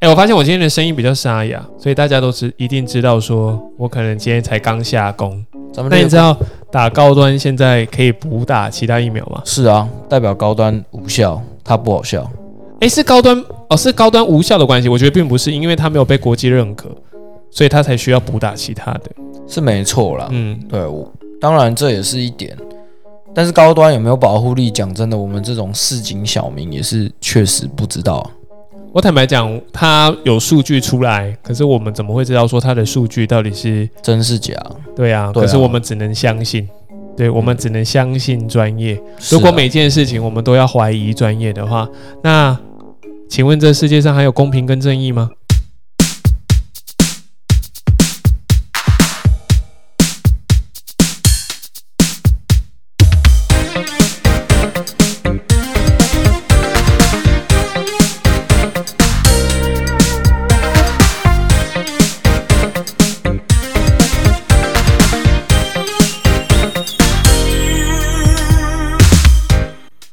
哎、我发现我今天的声音比较沙哑，所以大家都知一定知道说，我可能今天才刚下工。咱们那你知道打高端现在可以补打其他疫苗吗？是啊，代表高端无效，它不好笑。哎、是高端哦，是高端无效的关系。我觉得并不是，因为它没有被国际认可，所以它才需要补打其他的。是没错啦。嗯，对，我当然这也是一点，但是高端有没有保护力？讲真的，我们这种市井小民也是确实不知道啊。我坦白讲，它有数据出来，可是我们怎么会知道说它的数据到底是真是假？对啊？对啊可是我们只能相信，对我们只能相信专业。如果每件事情我们都要怀疑专业的话，那请问这世界上还有公平跟正义吗？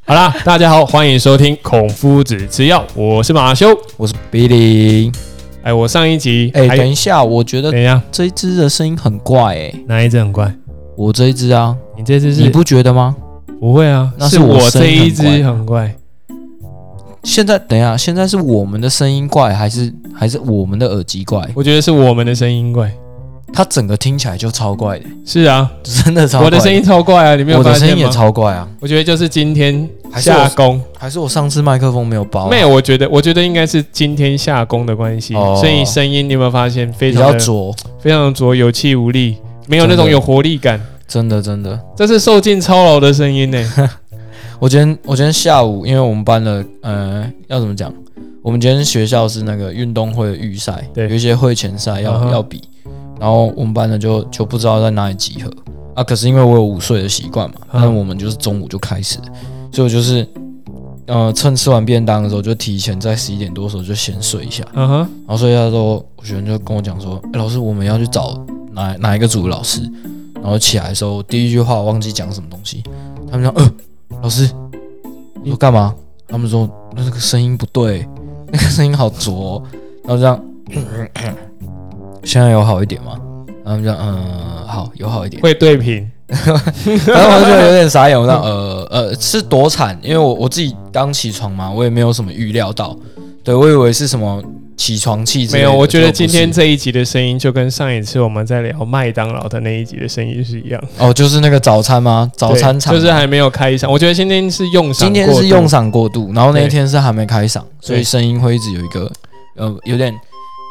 好啦，大家好，欢迎收听《孔夫子吃药》，我是马修。我是 Billy。哎，我上一集哎、还等一下，我觉得等一下，这一只的声音很怪哎、哪一只很怪？我这一只啊，你这只是你不觉得吗？不会啊？那是是我声这一只很怪很怪。现在等一下，现在是我们的声音怪，还是还是我们的耳机怪？我觉得是我们的声音怪。它整个听起来就超怪的，是啊，真的超怪。我的声音超怪啊，你没有我发现吗？的声音也超怪啊，我觉得就是今天下工还是我上次麦克风没有包、啊？没有，我觉得我觉得应该是今天下工的关系，哦所以声音你有没有发现非常浊，非常的浊，有气无力，没有那种有活力感，真的真的。这是受尽操劳的声音呢。我今天我今天下午，因为我们班的呃要怎么讲？我们今天学校是那个运动会的预赛，对有一些会前赛要、要比，然后我们班的就就不知道在哪里集合啊。可是因为我有午睡的习惯嘛，嗯那我们就是中午就开始，所以我就是呃趁吃完便当的时候，就提前在十一点多的时候就先睡一下，嗯哼，然后睡一下之后，我学生就跟我讲说：“哎、老师，我们要去找哪哪一个组的老师。”然后起来的时候，第一句话我忘记讲什么东西，他们说：“呃，老师，你说干嘛？”他们说：“那个声音不对，那个声音好浊哦、然后这样，现在有好一点吗？然后他们这样，嗯，好，有好一点。会对平，然后我就有点傻眼，我说：“呃呃，是多惨？因为我我自己刚起床嘛，我也没有什么预料到，对我以为是什么起床气。没有。我觉得今天这一集的声音就跟上一次我们在聊麦当劳的那一集的声音是一样。哦，就是那个早餐吗？早餐场就是还没有开嗓。我觉得今天是用嗓今天是用嗓过度，然后那一天是还没开嗓，所以声音会一直有一个呃有点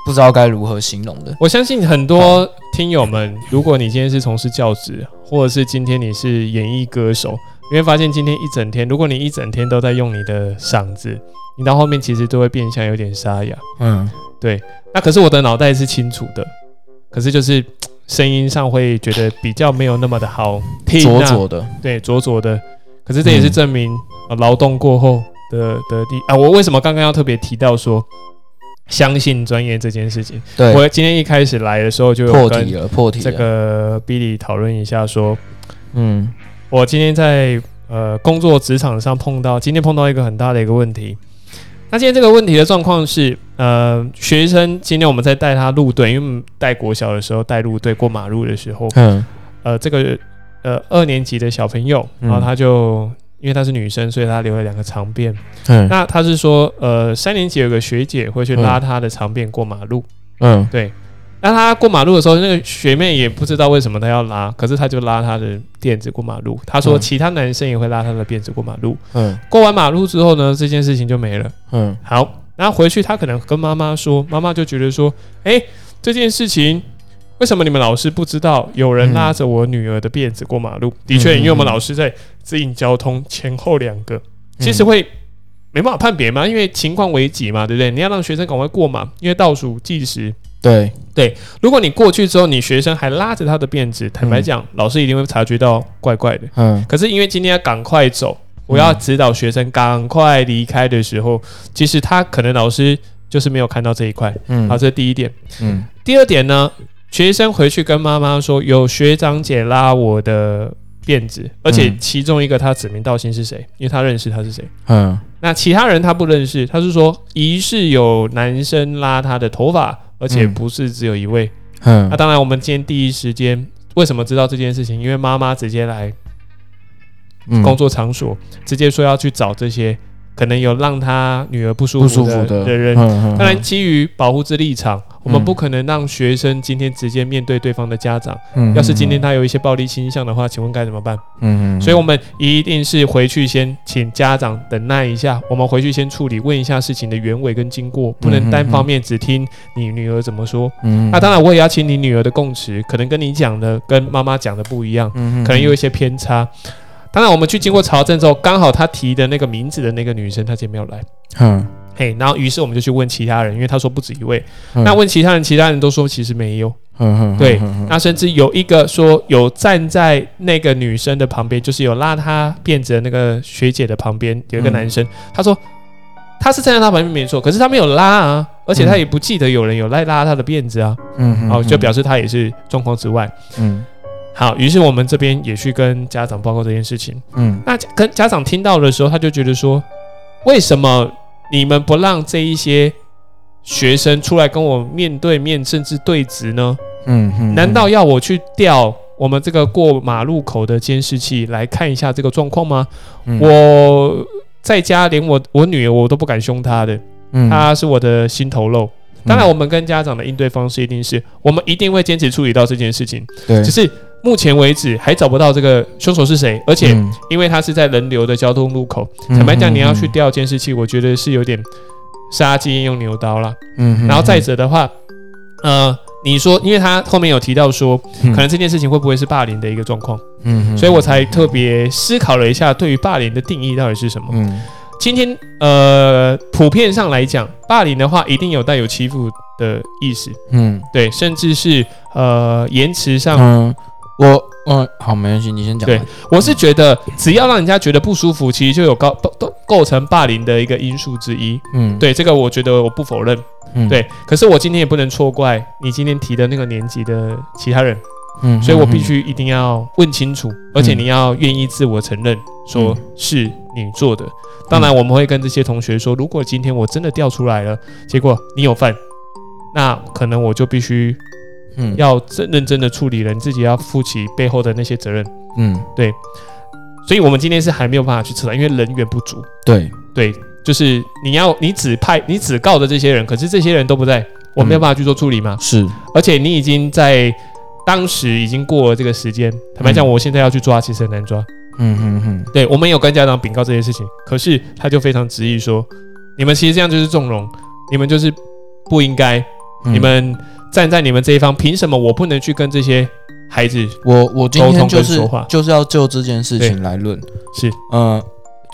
不知道该如何形容的。我相信很多听友们，如果你今天是从事教职，或者是今天你是演艺歌手，你会发现今天一整天，如果你一整天都在用你的嗓子，你到后面其实都会变相有点沙哑。嗯，对那可是我的脑袋是清楚的，可是就是 声音上会觉得比较没有那么的好听、浊啊，浊的，对，浊浊的。可是这也是嗯证明呃劳动过后的的地啊，我为什么刚刚要特别提到说相信专业这件事情？对，我今天一开始来的时候就跟破题了，破题这。个 Billy 讨论一下说，嗯我今天在呃工作职场上碰到，今天碰到一个很大的一个问题。那今天这个问题的状况是，呃，学生今天我们在带他入队，因为带国小的时候带入队过马路的时候，嗯呃，这个呃二年级的小朋友，嗯然后他就因为她是女生，所以她留了两个长辫。嗯那她是说，呃，三年级有个学姐会去拉她的长辫过马路，嗯对。那她过马路的时候，那个学妹也不知道为什么她要拉，可是她就拉她的辫子过马路。她说嗯其他男生也会拉她的辫子过马路。嗯过完马路之后呢，这件事情就没了。嗯好，然后回去她可能跟妈妈说，妈妈就觉得说，哎，这件事情为什么你们老师不知道有人拉着我女儿的辫子过马路？的确，嗯因为我们老师在指引交通前后两个，其实会没办法判别嘛，因为情况危急嘛，对不对？你要让学生赶快过嘛，因为倒数计时。对，如果你过去之后，你学生还拉着他的辫子，坦白讲，老师一定会察觉到怪怪的。嗯可是因为今天要赶快走，我要指导学生赶快离开的时候，其实他可能老师就是没有看到这一块。嗯好，这是第一点。嗯第二点呢，学生回去跟妈妈说，有学长姐拉我的辫子，而且嗯其中一个他指名道姓是谁，因为他认识他是谁。嗯那其他人他不认识，他是说疑似有男生拉他的头发，而且嗯不是只有一位。嗯那当然，我们今天第一时间为什么知道这件事情？因为妈妈直接来嗯工作场所，直接说要去找这些可能有让他女儿不舒服的舒服的的人。嗯当然，基于保护之立场，我们嗯不可能让学生今天直接面对对方的家长。嗯要是今天他有一些暴力倾向的话，请问该怎么办？嗯嗯，所以，我们一定是回去先请家长等耐一下，我们回去先处理，问一下事情的原委跟经过，不能单方面只听你女儿怎么说。嗯那当然，我也要请你女儿的供词，可能跟你讲的跟妈妈讲的不一样，嗯可能有一些偏差。当然，我们去经过朝政之后，刚好他提的那个名字的那个女生，她今天没有来。嗯嘿，然后于是我们就去问其他人，因为他说不止一位。嗯那问其他人，其他人都说其实没有。嗯嗯对，那甚至有一个说有站在那个女生的旁边，就是有拉她辫子的那个学姐的旁边，有一个嗯男生，他说他是站在她旁边没错，可是他没有拉啊，而且他也不记得有人有来拉他的辫子啊，嗯哦，就表示他也是状况之外。嗯好，于是我们这边也去跟家长报告这件事情。嗯那跟家长听到的时候，他就觉得说，为什么你们不让这一些学生出来跟我面对面，甚至对质呢？嗯嗯，难道要我去调我们这个过马路口的监视器来看一下这个状况吗？嗯我在家连我我女儿我都不敢凶她的，嗯她是我的心头肉。当然，我们跟家长的应对方式一定是我们一定会坚持处理到这件事情，对只是目前为止还找不到这个凶手是谁，而且嗯。因为他是在人流的交通路口，坦白讲，你要去调监视器，我觉得是有点杀鸡用牛刀啦。嗯然后再者的话，呃，你说，因为他后面有提到说，可能这件事情会不会是霸凌的一个状况，嗯所以我才特别思考了一下，对于霸凌的定义到底是什么。嗯。今天呃，普遍上来讲，霸凌的话一定有带有欺负的意思，嗯。对，甚至是呃言辞上，嗯，我嗯好没关系，你先讲对。我是觉得只要让人家觉得不舒服，其实就有高都构成霸凌的一个因素之一。嗯对这个，我觉得我不否认。嗯对，可是我今天也不能错怪你今天提的那个年级的其他人，嗯所以我必须一定要问清楚，而且你要愿意自我承认，说嗯是你做的。当然，我们会跟这些同学说，如果今天我真的调出来了，结果你有犯，那可能我就必须嗯。要真认真的处理人，自己要负起背后的那些责任。嗯。对。所以，我们今天是还没有办法去测，因为人员不足。对。对，就是你要你指派你指告的这些人，可是这些人都不在，我没有办法去做处理嘛。是。而且你已经在当时已经过了这个时间，坦白讲，嗯。我现在要去抓，其实很难抓。嗯嗯嗯。对我们有跟家长禀告这些事情，可是他就非常执意说，你们其实这样就是纵容，你们就是不应该，嗯。你们站在你们这一方，凭什么我不能去跟这些孩子？我我今天就是就是要就这件事情来论。是，呃，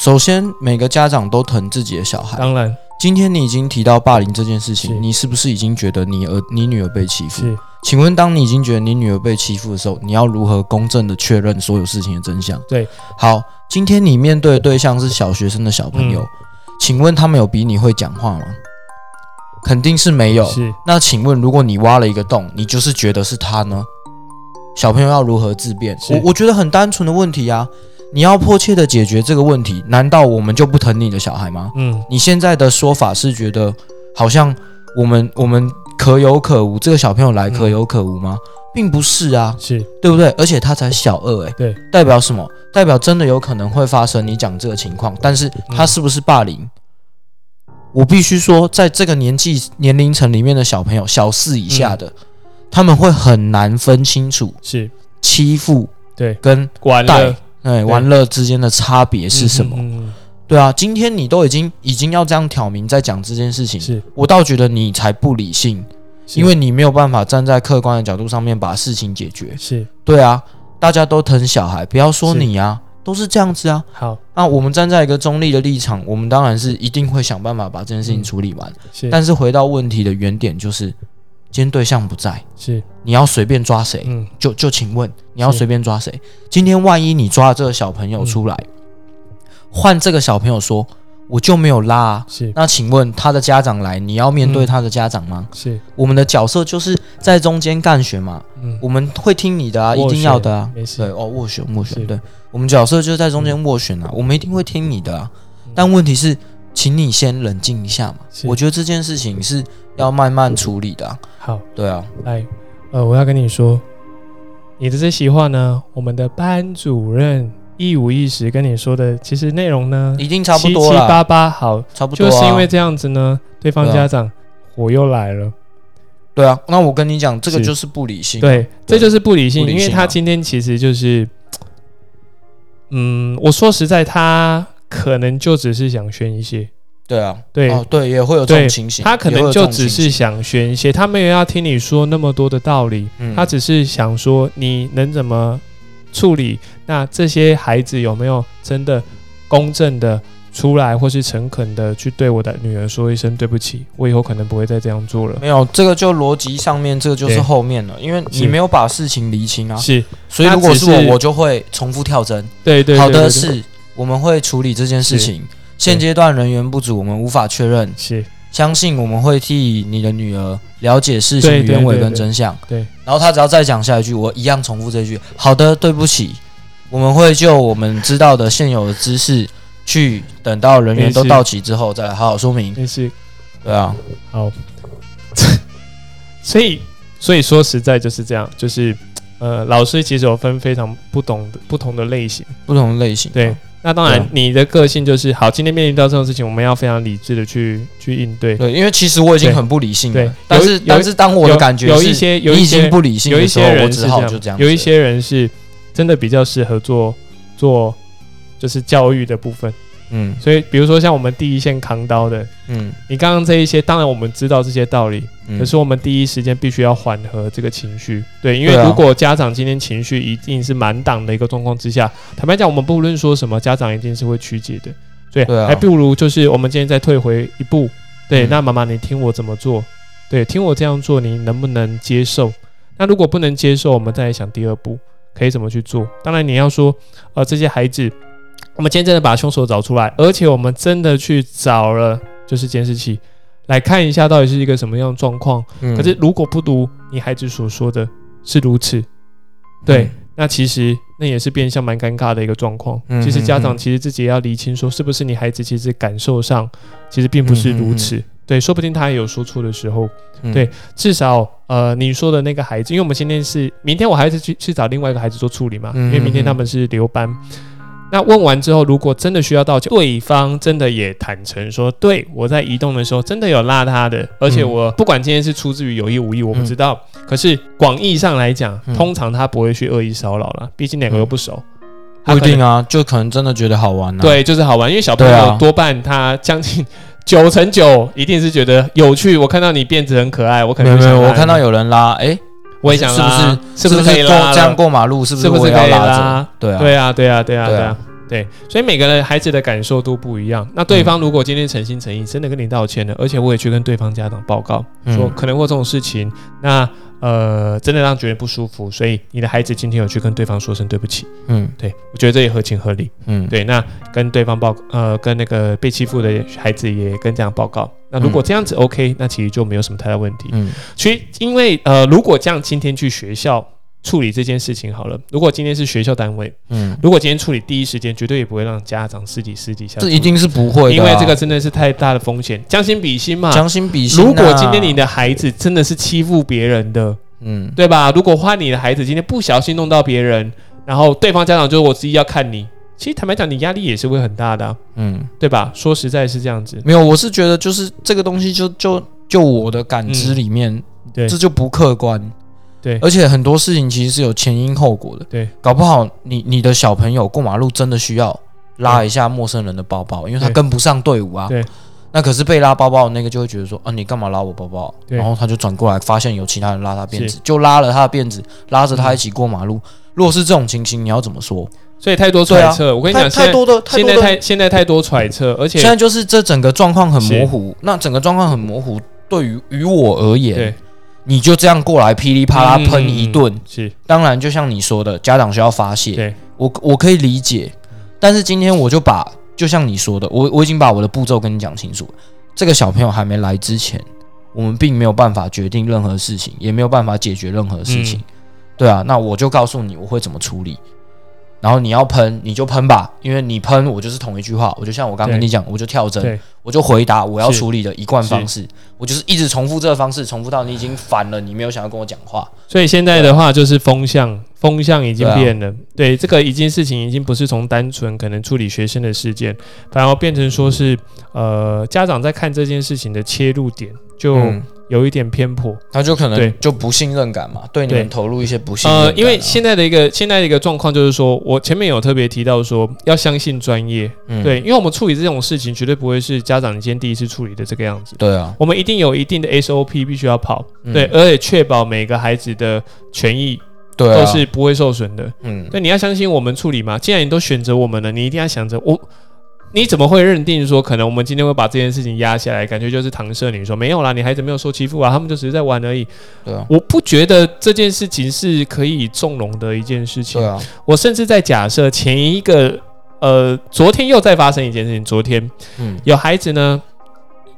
首先每个家长都疼自己的小孩。当然今天你已经提到霸凌这件事是情，你是不是已经觉得你儿你女儿被欺负？是请问，当你已经觉得你女儿被欺负的时候，你要如何公正的确认所有事情的真相？对，好，今天你面对的对象是小学生的小朋友，嗯请问他们有比你会讲话吗？肯定是没有。是那请问，如果你挖了一个洞，你就是觉得是他呢？小朋友要如何自辩？我我觉得很单纯的问题啊，你要迫切的解决这个问题，难道我们就不疼你的小孩吗？嗯你现在的说法是觉得好像我们我们可有可无，这个小朋友来嗯可有可无吗？并不是啊，是对不对？而且他才小二、欸，对，代表什么？代表真的有可能会发生你讲这个情况，但是他是不是霸凌？我必须说，在这个年纪年龄层里面的小朋友，小四以下的，嗯。他们会很难分清楚是，欺负对，跟完带了哎玩乐之间的差别是什么。嗯嗯嗯。对啊，今天你都已经已经要这样挑明在讲这件事情，是，我倒觉得你才不理性，因为你没有办法站在客观的角度上面把事情解决。是。对啊，大家都疼小孩，不要说你啊，都是这样子啊。好那我们站在一个中立的立场，我们当然是一定会想办法把这件事情嗯处理完。是，但是回到问题的原点，就是今天对象不在，是你要随便抓谁？嗯就就请问你要随便抓谁？今天万一你抓了这个小朋友出来，换这个小朋友说我就没有拉、啊，是。那请问他的家长来，你要面对嗯。他的家长吗？是。我们的角色就是在中间干选嘛，嗯。我们会听你的啊，一定要的啊。没事。对哦，斡旋斡旋，对。我们角色就是在中间斡旋啊，我们一定会听你的啊。嗯。但问题是，请你先冷静一下嘛。是。我觉得这件事情是要慢慢处理的啊、好，对啊，来，呃，我要跟你说，你的这席话呢，我们的班主任一五一十跟你说的，其实内容呢，已经差不多了，七八八，好，差不多、啊。就是因为这样子呢，对方家长火又来了。对啊，那我跟你讲，这个就是不理性。对，这就是不理性，理性啊。因为他今天其实就是，嗯，我说实在，他可能就只是想宣一些，对啊，对。哦对，也会有这种情形，他可能就只是想宣一些，他没有要听你说那么多的道理，嗯。他只是想说你能怎么处理，那这些孩子有没有真的公正的出来，或是诚恳的去对我的女儿说一声对不起，我以后可能不会再这样做了。没有这个就逻辑上面，这个就是后面了，因为你没有把事情理清啊，是，所以如果是我，我就会重复跳针。对对对好的是，我们会处理这件事情。现阶段人员不足，我们无法确认。是，相信我们会替你的女儿了解事情对对原委跟真相。对，然后他只要再讲下一句，我一样重复这句。好的，对不起，我们会就我们知道的现有的知识，去等到人员都到齐之后再来好好说明。但是对啊，好，所以所以说实在就是这样，就是呃，老师其实有分非常不同的不同的类型。不同的类型。对，那当然你的个性就是好，今天面临到这种事情，我们要非常理智的去去应对。对，因为其实我已经很不理性了对，但是但是当我的感觉有有一些有一些不理性有一些人是只好就这样。有一些人是真的比较适合做做就是教育的部分。嗯所以比如说像我们第一线扛刀的，嗯你刚刚这一些，当然我们知道这些道理，嗯，可是我们第一时间必须要缓和这个情绪，对，因为如果家长今天情绪一定是满档的一个状况之下，坦白讲，我们不论说什么，家长一定是会曲解的，对，还不如就是我们今天再退回一步，对，嗯。那妈妈你听我怎么做，对，听我这样做，你能不能接受？那如果不能接受，我们再来想第二步可以怎么去做。当然你要说，呃，这些孩子，我们今天真的把凶手找出来，而且我们真的去找了就是监视器。来看一下到底是一个什么样的状况，嗯可是如果不读你孩子所说的是如此，对，嗯那其实那也是变相蛮尴尬的一个状况。嗯其实家长其实自己也要厘清，说是不是你孩子其实感受上其实并不是如此。对，说不定他也有说错的时候。嗯对至少呃，你说的那个孩子，因为我们今天是明天我还是去去找另外一个孩子做处理嘛，嗯因为明天他们是留班。那问完之后，如果真的需要道歉，对方真的也坦诚说，对我在移动的时候真的有拉他的，而且嗯我不管今天是出自于有意无意，我不知道。可是广义上来讲，嗯通常他不会去恶意骚扰了，毕竟两个又不熟。不一定啊，啊，就可能真的觉得好玩啊。对，就是好玩，因为小朋友多半他将近九成九一定是觉得有趣。我看到你辫子很可爱，我可能就想我看到有人拉，哎，我也想拉，是是不是可以样过马路？是不是不是可以我也要拉拉着？对啊，对啊，对啊，对啊，对啊对啊，对，所以每个人孩子的感受都不一样。那对方如果今天诚心诚意，真的跟你道歉了，而且我也去跟对方家长报告，嗯说可能会有这种事情，那呃，真的让觉得不舒服，所以你的孩子今天有去跟对方说声对不起，嗯对我觉得这也合情合理。嗯，对，那跟对方报，呃，跟那个被欺负的孩子也跟这样报告。那如果这样子 OK，、那其实就没有什么太大问题。嗯其实因为呃，如果这样今天去学校处理这件事情好了，如果今天是学校单位，嗯，如果今天处理第一时间，绝对也不会让家长私底私底下这一定是不会的啊，因为这个真的是太大的风险，将心比心嘛。将心比心啊。如果今天你的孩子真的是欺负别人的，嗯对吧？如果换你的孩子今天不小心弄到别人，然后对方家长就是我自己要看你，其实坦白讲，你压力也是会很大的啊、嗯，对吧？说实在是这样子，没有，我是觉得就是这个东西就就就我的感知里面，对这就不客观。对而且很多事情其实是有前因后果的。对，搞不好你你的小朋友过马路真的需要拉一下陌生人的包包，因为他跟不上队伍啊。对。那可是被拉包包的那个就会觉得说啊，你干嘛拉我包包？对然后他就转过来，发现有其他人拉他辫子，就拉了他的辫子，拉着他一起过马路。如果是这种情形，你要怎么说？所以太多揣测。我跟你讲，太多的太现在多的，太现在太多揣测，而且现在就是这整个状况很模糊。那整个状况很模糊，对于于我而言对，你就这样过来噼里啪啦嗯喷一顿，是当然就像你说的，家长需要发泄，对我我可以理解，但是今天我就把，就像你说的，我我已经把我的步骤跟你讲清楚了。这个小朋友还没来之前，我们并没有办法决定任何事情，也没有办法解决任何事情。嗯对啊，那我就告诉你我会怎么处理。然后你要喷你就喷吧，因为你喷我就是同一句话，我就像我刚跟你讲，我就跳针，我就回答我要处理的一贯方式，我就是一直重复这个方式，重复到你已经烦了，你没有想要跟我讲话。所以现在的话就是风向，风向已经变了。对，这个一件事情已经不是从单纯可能处理学生的事件，反而变成说是呃家长在看这件事情的切入点就嗯，有一点偏颇。他就可对。能就不信任感嘛，对你们投入一些不信任呃，因为现在的一个现在的一个状况就是说，我前面有特别提到说要相信专业，嗯。对，因为我们处理这种事情绝对不会是家长你今天第一次处理的这个样子。对啊，我们一定有一定的 SOP 必须要跑，嗯。对，而且确保每个孩子的权益对啊，都是不会受损的。嗯，那，你要相信我们处理嘛。既然你都选择我们了，你一定要想着我，你怎么会认定说可能我们今天会把这件事情压下来？感觉就是搪塞你说没有啦，你孩子没有受欺负啊，他们就只是在玩而已。对啊，我不觉得这件事情是可以纵容的一件事情。对啊，我甚至在假设前一个呃，昨天又再发生一件事情，昨天嗯有孩子呢。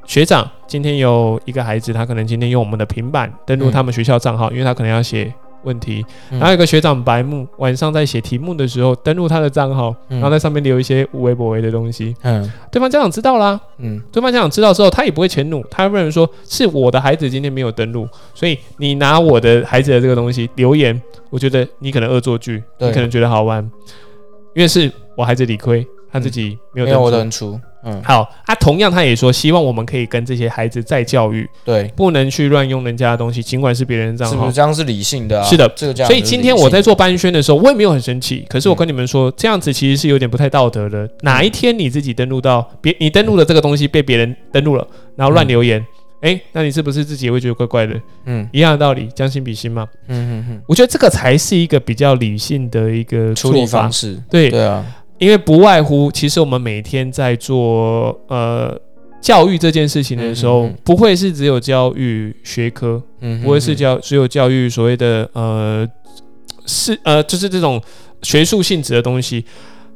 学长，今天有一个孩子，他可能今天用我们的平板登录嗯他们学校账号，因为他可能要写问题。嗯。然后有个学长白木，晚上在写题目的时候登录他的账号，嗯。然后在上面留一些无微不微的东西。嗯。对方家长知道啦，嗯。对方家长知道之后，他也不会迁怒，他会认为说是我的孩子今天没有登录，所以你拿我的孩子的这个东西留言，我觉得你可能恶作剧，你可能觉得好玩，因为是我孩子理亏，他自己没有登出。好啊，同样他也说，希望我们可以跟这些孩子再教育，对，不能去乱用人家的东西，尽管是别人的账号是不是。这样是理性的啊？是的这个这样所以今天我在做班宣的时候，我也没有很生气。可是我跟你们说，这样子其实是有点不太道德的。哪一天你自己登录到别，你登录的这个东西被别人登录了，然后乱留言，哎、那你是不是自己也会觉得怪怪的？嗯一样的道理，将心比心嘛。嗯嗯嗯，我觉得这个才是一个比较理性的一个处理做法方。式，对，对啊，因为不外乎，其实我们每天在做呃教育这件事情的时候，不会是只有教育学科，嗯，不会是教只有教育所谓的呃是呃就是这种学术性质的东西。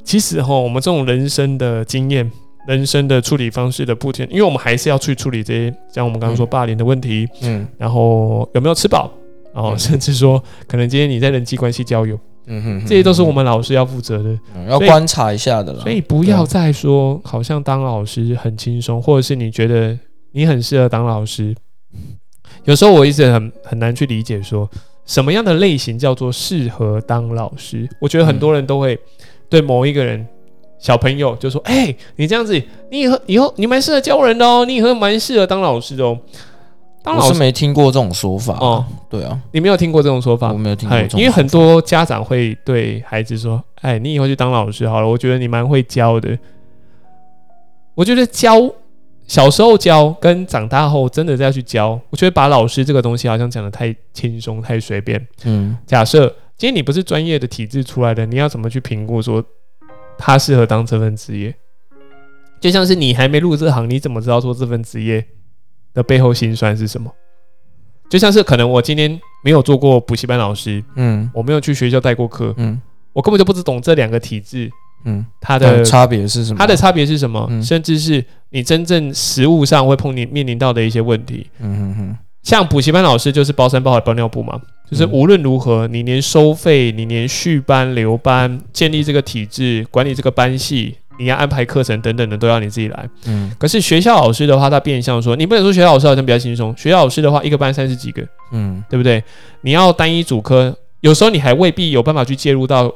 其实哈，我们这种人生的经验、人生的处理方式的不同，因为我们还是要去处理这些，像我们刚刚说霸凌的问题，嗯。然后有没有吃饱，然后嗯。甚至说可能今天你在人际关系交友，嗯哼，这些都是我们老师要负责的。嗯要观察一下的啦。所以不要再说好像当老师很轻松，或者是你觉得你很适合当老师。有时候我一直很很难去理解说什么样的类型叫做适合当老师。我觉得很多人都会对某一个人。小朋友就说：“哎、你这样子，你以后以后你蛮适合教人的哦，你以后蛮适合当老师的哦。当老师我是没听过这种说法哦，对啊，你没有听过这种说法我？没有听过哎这，种，因为很多家长会对孩子说：“哎，你以后去当老师好了，我觉得你蛮会教的。”我觉得教小时候教跟长大后真的再去教，我觉得把老师这个东西好像讲的太轻松、太随便。嗯假设今天你不是专业的体制出来的，你要怎么去评估说他适合当这份职业？就像是你还没入这行，你怎么知道说这份职业的背后心酸是什么？就像是可能我今天没有做过补习班老师，嗯。我没有去学校带过课，嗯。我根本就不知懂这两个体制嗯，它的差别是什么？它的差别是什么，嗯。甚至是你真正实务上会碰你面临到的一些问题。嗯嗯嗯。像补习班老师就是包山包海包尿布嘛，就是嗯。无论如何，你连收费、你连续班、留班、建立这个体制、管理这个班系，你要安排课程等等的，都要你自己来。嗯可是学校老师的话，他变相说，你不能说学校老师好像比较轻松，学校老师的话，一个班三十几个，嗯对不对？你要单一主科，有时候你还未必有办法去介入到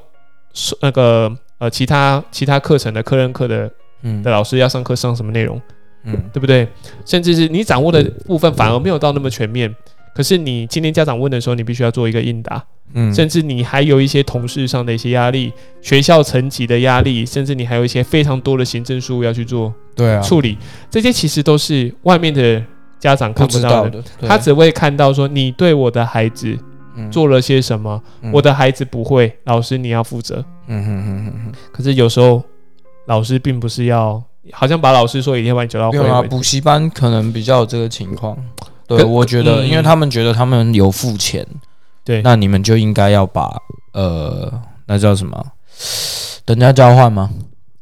那个呃其他其他课程的科任课的嗯的老师要上课上什么内容，嗯对不对？甚至是你掌握的部分反而没有到那么全面。可是你今天家长问的时候，你必须要做一个应答，嗯，甚至你还有一些同事上的一些压力，学校层级的压力，甚至你还有一些非常多的行政事务要去做对啊，处理，这些其实都是外面的家长看不不到的，他只会看到说你对我的孩子嗯。做了些什么，嗯。我的孩子不会，老师你要负责。可是有时候老师并不是要，好像把老师说一天把你教到会。没有啊，补习班可能比较有这个情况。对，我觉得，嗯因为他们觉得他们有付钱，对，那你们就应该要把呃，那叫什么？等价交换吗？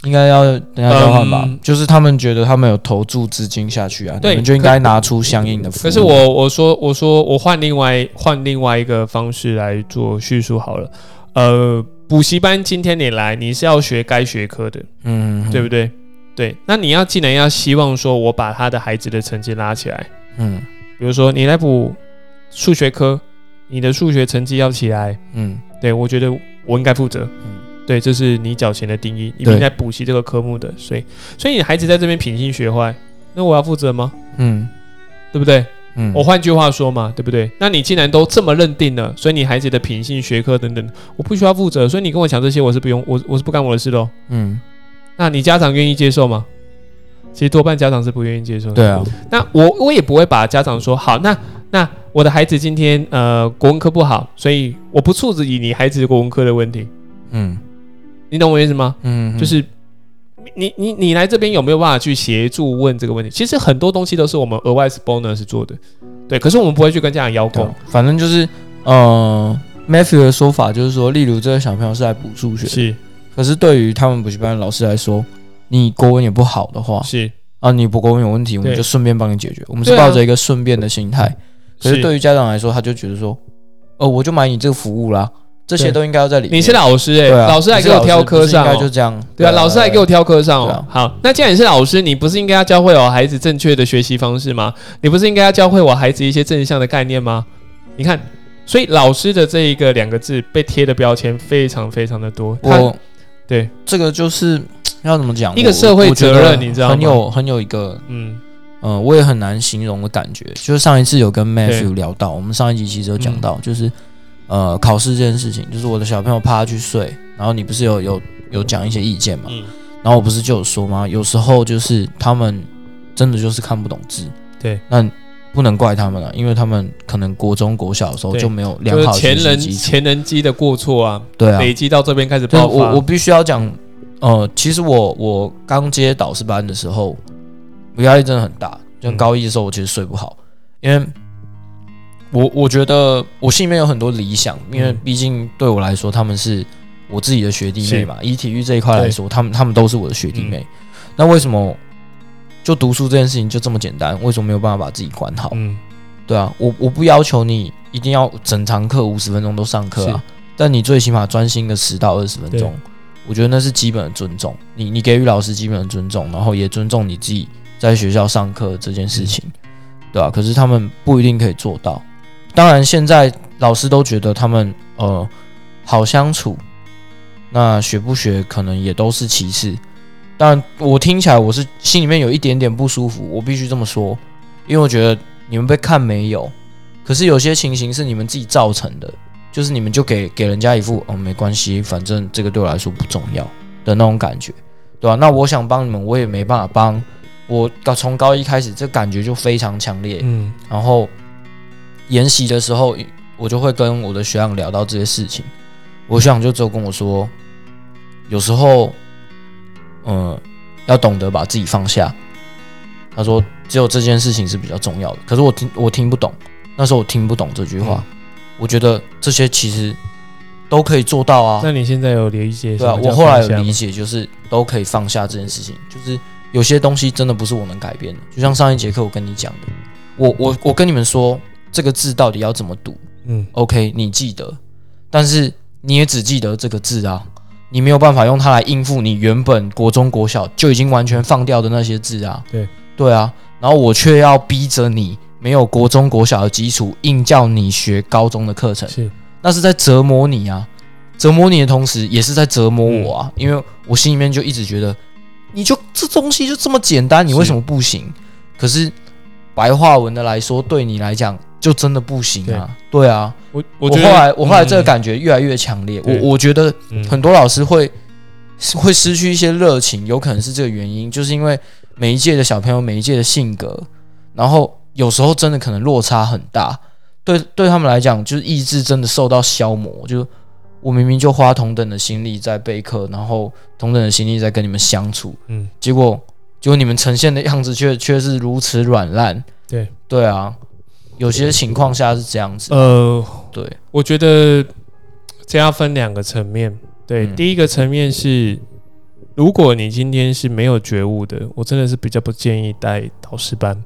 应该要等价交换吧，嗯就是他们觉得他们有投注资金下去啊，对你们就应该拿出相应的服务。可是我我说我说我换另外换另外一个方式来做叙述好了。呃，补习班今天你来，你是要学该学科的，嗯，对不对？对，那你要既然要希望说我把他的孩子的成绩拉起来，嗯比如说你来补数学科，你的数学成绩要起来，嗯对我觉得我应该负责。嗯对，这是你缴钱的定义，你应该补习这个科目的，所以所以你孩子在这边品性学坏，那我要负责吗？嗯对不对？嗯，我换句话说嘛，对不对？那你既然都这么认定了，所以你孩子的品性学科等等，我不需要负责，所以你跟我讲这些，我是不用，我我是不干我的事的哦。嗯那你家长愿意接受吗？其实多半家长是不愿意接受的。对啊，那我我也不会把家长说好，那那我的孩子今天呃国文科不好，所以我不处置你孩子国文科的问题，嗯。你懂我意思吗？嗯，就是你你你来这边有没有办法去协助问这个问题？其实很多东西都是我们额外是 bonus 做的，对，可是我们不会去跟家长邀功反正就是呃，Matthew 的说法就是说，例如这个小朋友是来补数学，是。可是对于他们补习班的老师来说，你国文也不好的话是啊，你不国文有问题，我们就顺便帮你解决，我们是抱着一个顺便的心态。可是对于家长来说，他就觉得说，哦，我就买你这个服务啦，这些都应该要在里面。你是老师哎、对啊，老师来给我挑科上、应该哦，就这样。对啊，老师来给我挑科上哦啊。好，那既然你是老师，你不是应该要教会我孩子正确的学习方式吗？你不是应该要教会我孩子一些正向的概念吗？你看，所以老师的这一个两个字被贴的标签非常非常的多。他我对，这个就是要怎么讲？一个社会责任你知道吗很有很有一个嗯，呃，我也很难形容的感觉。就是上一次有跟 Matthew 聊到，我们上一集其实有讲到，就是呃考试这件事情，就是我的小朋友趴下去睡，然后你不是有有有讲一些意见嘛？嗯然后我不是就有说吗？有时候就是他们真的就是看不懂字，对，那不能怪他们了，因为他们可能国中国小的时候就没有良就是好的前人前人机的过错啊，对啊，累积到这边开始就是爆发。我我必须要讲，呃，其实我我刚接导师班的时候，我压力真的很大。就嗯高一的时候，我其实睡不好，因为我我觉得我心里面有很多理想，因为嗯毕竟对我来说，他们是我自己的学弟妹嘛。以体育这一块来说，他们他们都是我的学弟妹。嗯那为什么就读书这件事情就这么简单？为什么没有办法把自己管好？嗯，对啊，我我不要求你一定要整堂课五十分钟都上课啊，但你最起码专心个十到二十分钟，我觉得那是基本的尊重。你你给予老师基本的尊重，然后也尊重你自己在学校上课这件事情，对啊，可是他们不一定可以做到。当然，现在老师都觉得他们呃好相处，那学不学可能也都是其次。但，我听起来我是心里面有一点点不舒服，我必须这么说，因为我觉得你们被看没有，可是有些情形是你们自己造成的，就是你们就给给人家一副哦没关系，反正这个对我来说不重要的那种感觉，对吧、那我想帮你们，我也没办法帮。我高从高一开始，这感觉就非常强烈。嗯然后研习的时候，我就会跟我的学长聊到这些事情。我学长就只有跟我说，有时候，嗯，要懂得把自己放下。他说，只有这件事情是比较重要的。可是我听我听不懂，那时候我听不懂这句话。我觉得这些其实都可以做到啊。那你现在有理解？对啊，我后来有理。解，就是都可以放下这件事情，就是有些东西真的不是我能改变的。就像上一节课我跟你讲的，我我我跟你们说这个字到底要怎么读嗯，，OK，你记得，但是你也只记得这个字啊，你没有办法用它来应付你原本国中国小就已经完全放掉的那些字啊。对对啊，然后我却要逼着你没有国中国小的基础，硬叫你学高中的课程。是那是在折磨你啊！折磨你的同时，也是在折磨我啊！因为我心里面就一直觉得，你就这东西就这么简单，你为什么不行？可是白话文的来说，对你来讲就真的不行啊！对啊，我我我后来我后来这个嗯感觉越来越强烈，对我我觉得嗯很多老师会会失去一些热情，有可能是这个原因，就是因为每一届的小朋友每一届的性格，然后有时候真的可能落差很大，对对他们来讲，就是意志真的受到消磨。就我明明就花同等的心力在备课，然后同等的心力在跟你们相处，嗯结果结果你们呈现的样子却却是如此软烂。对对啊，有些情况下是这样子。呃，对，我觉得这要分两个层面。对，嗯第一个层面是，如果你今天是没有觉悟的，我真的是比较不建议带导师班。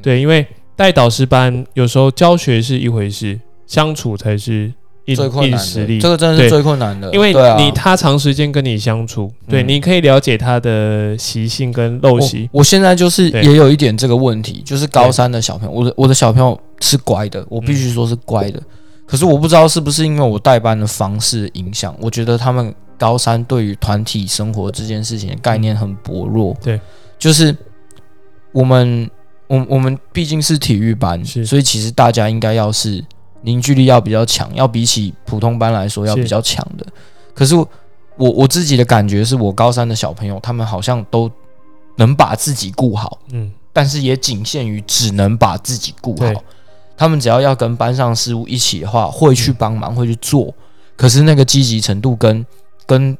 嗯。对，因为带导师班有时候教学是一回事，相处才是硬最困难的，硬实力，这个真的对是最困难的，因为对啊你他长时间跟你相处，对，嗯。你可以了解他的习性跟陋习，我我现在就是对也有一点这个问题，就是高三的小朋友，我的我的小朋友是乖的，我必须说是乖的。可是我不知道是不是因为我带班的方式影响，我觉得他们高三对于团体生活这件事情的概念很薄弱。对，就是我们我我们毕竟是体育班，所以其实大家应该要是凝聚力要比较强，要比起普通班来说要比较强的。可是我我我自己的感觉是我高三的小朋友，他们好像都能把自己顾好，嗯，但是也仅限于只能把自己顾好。他们只要要跟班上事务一起的话，会去帮忙，会去做。可是那个积极程度跟跟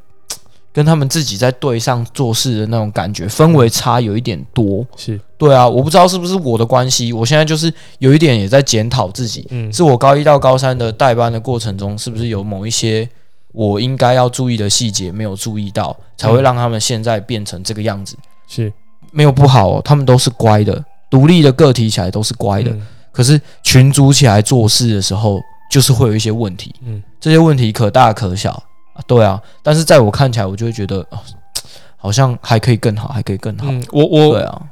跟他们自己在队上做事的那种感觉氛围差有一点多。是，对啊，我不知道是不是我的关系，我现在就是有一点也在检讨自己，嗯，是我高一到高三的带班的过程中，是不是有某一些我应该要注意的细节没有注意到，才会嗯让他们现在变成这个样子？是。没有不好哦，他们都是乖的，独立的个体起来都是乖的。嗯。可是群组起来做事的时候，就是会有一些问题，嗯，这些问题可大可小。啊，对啊。但是在我看起来，我就会觉得，哦，好像还可以更好，还可以更好。嗯，我我对啊，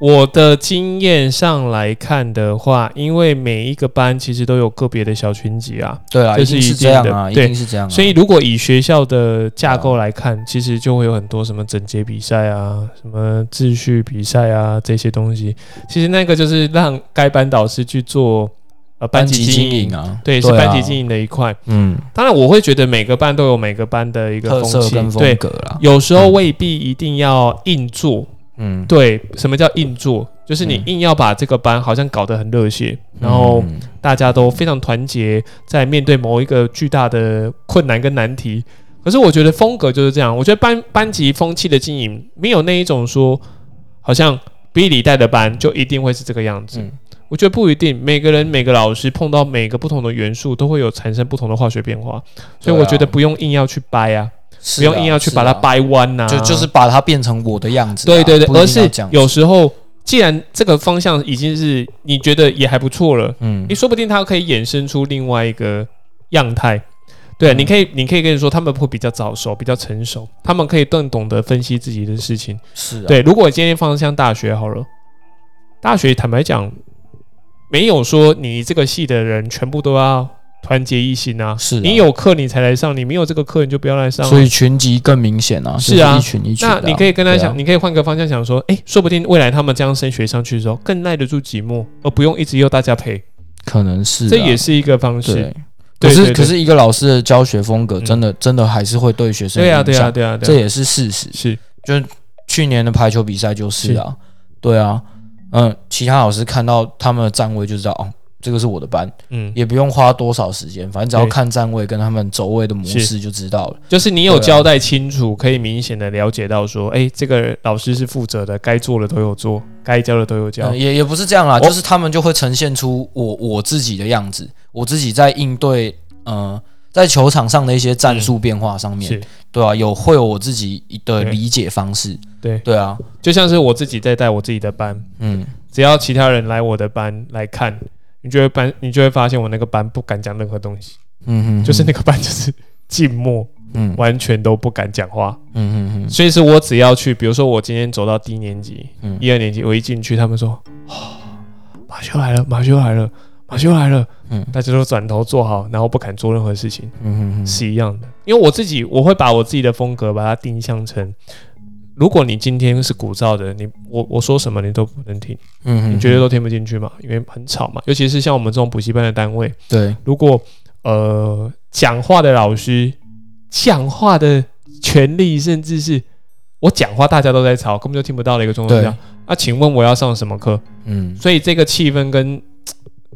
我的经验上来看的话，因为每一个班其实都有个别的小群集啊，对啊，就是这样啊，一对定是这样、啊。所以如果以学校的架构来看，其实就会有很多什么整洁比赛啊、什么秩序比赛啊这些东西。其实那个就是让该班导师去做呃班级级经经营，啊，对，是啊班级经营的一块。嗯，当然，我会觉得每个班都有每个班的一个特风气色跟，风对，格啦。有时候未必一定要硬做。嗯，对，什么叫硬做？就是你嗯硬要把这个班好像搞得很热血，然后嗯大家都非常团结，在面对某一个巨大的困难跟难题。可是我觉得风格就是这样，我觉得班班级风气的经营没有那一种说，好像比你带的班就一定会是这个样子。嗯我觉得不一定，每个人每个老师碰到每个不同的元素，都会有产生不同的化学变化，所以我觉得不用硬要去掰啊，不用硬要去把它掰弯呐、就就是把它变成我的样子啊。对对对，而是有时候，既然这个方向已经是你觉得也还不错了，嗯你说不定它可以衍生出另外一个样态。对，嗯你可以，你可以跟你说，他们会比较早熟，比较成熟，他们可以更懂得分析自己的事情。是啊，对，如果今天放向大学好了，大学坦白讲，没有说你这个系的人全部都要团结一心啊。是啊你有课你才来上，你没有这个课你就不要来上啊、所以群集更明显啊，是啊就一群一群。那你可以跟他讲，啊你可以换个方向想说，诶，说不定未来他们这样升学上去的时候，更耐得住寂寞，而不用一直要大家陪，可能是啊这也是一个方式。可是可是一个老师的教学风格，嗯。真的真的还是会对学生对啊，对啊，影响，对啊，对啊，这也是事实。是。就去年的排球比赛就是啊，对啊，嗯，其他老师看到他们的站位就知道，哦，这个是我的班，嗯，也不用花多少时间，反正只要看站位跟他们走位的模式就知道了。就是你有交代清楚，可以明显的了解到说，诶，这个老师是负责的，该做的都有做，该教的都有教。嗯，。也也不是这样啦，我就是他们就会呈现出我我自己的样子，我自己在应对呃在球场上的一些战术变化上面，是，对啊，有会有我自己的理解方式，对，对啊，就像是我自己在带我自己的班，嗯，只要其他人来我的班来看，你就会班，你就会发现我那个班不敢讲任何东西，嗯嗯，就是那个班就是静默，嗯完全都不敢讲话。嗯嗯嗯所以是我只要去，比如说我今天走到低年级，嗯一二年级，我一进去，他们说：“哦，马修来了，马修来了，马修来了。”嗯大家都转头坐好，然后不敢做任何事情，嗯哼是一样的。因为我自己，我会把我自己的风格把它定向成，如果你今天是鼓噪的，你我我说什么你都不能听，嗯你绝对都听不进去嘛，因为很吵嘛。尤其是像我们这种补习班的单位，对，如果呃讲话的老师讲话的权利，甚至是我讲话大家都在吵，根本就听不到的一个状况下对，那、请问我要上什么课？嗯。所以这个气氛跟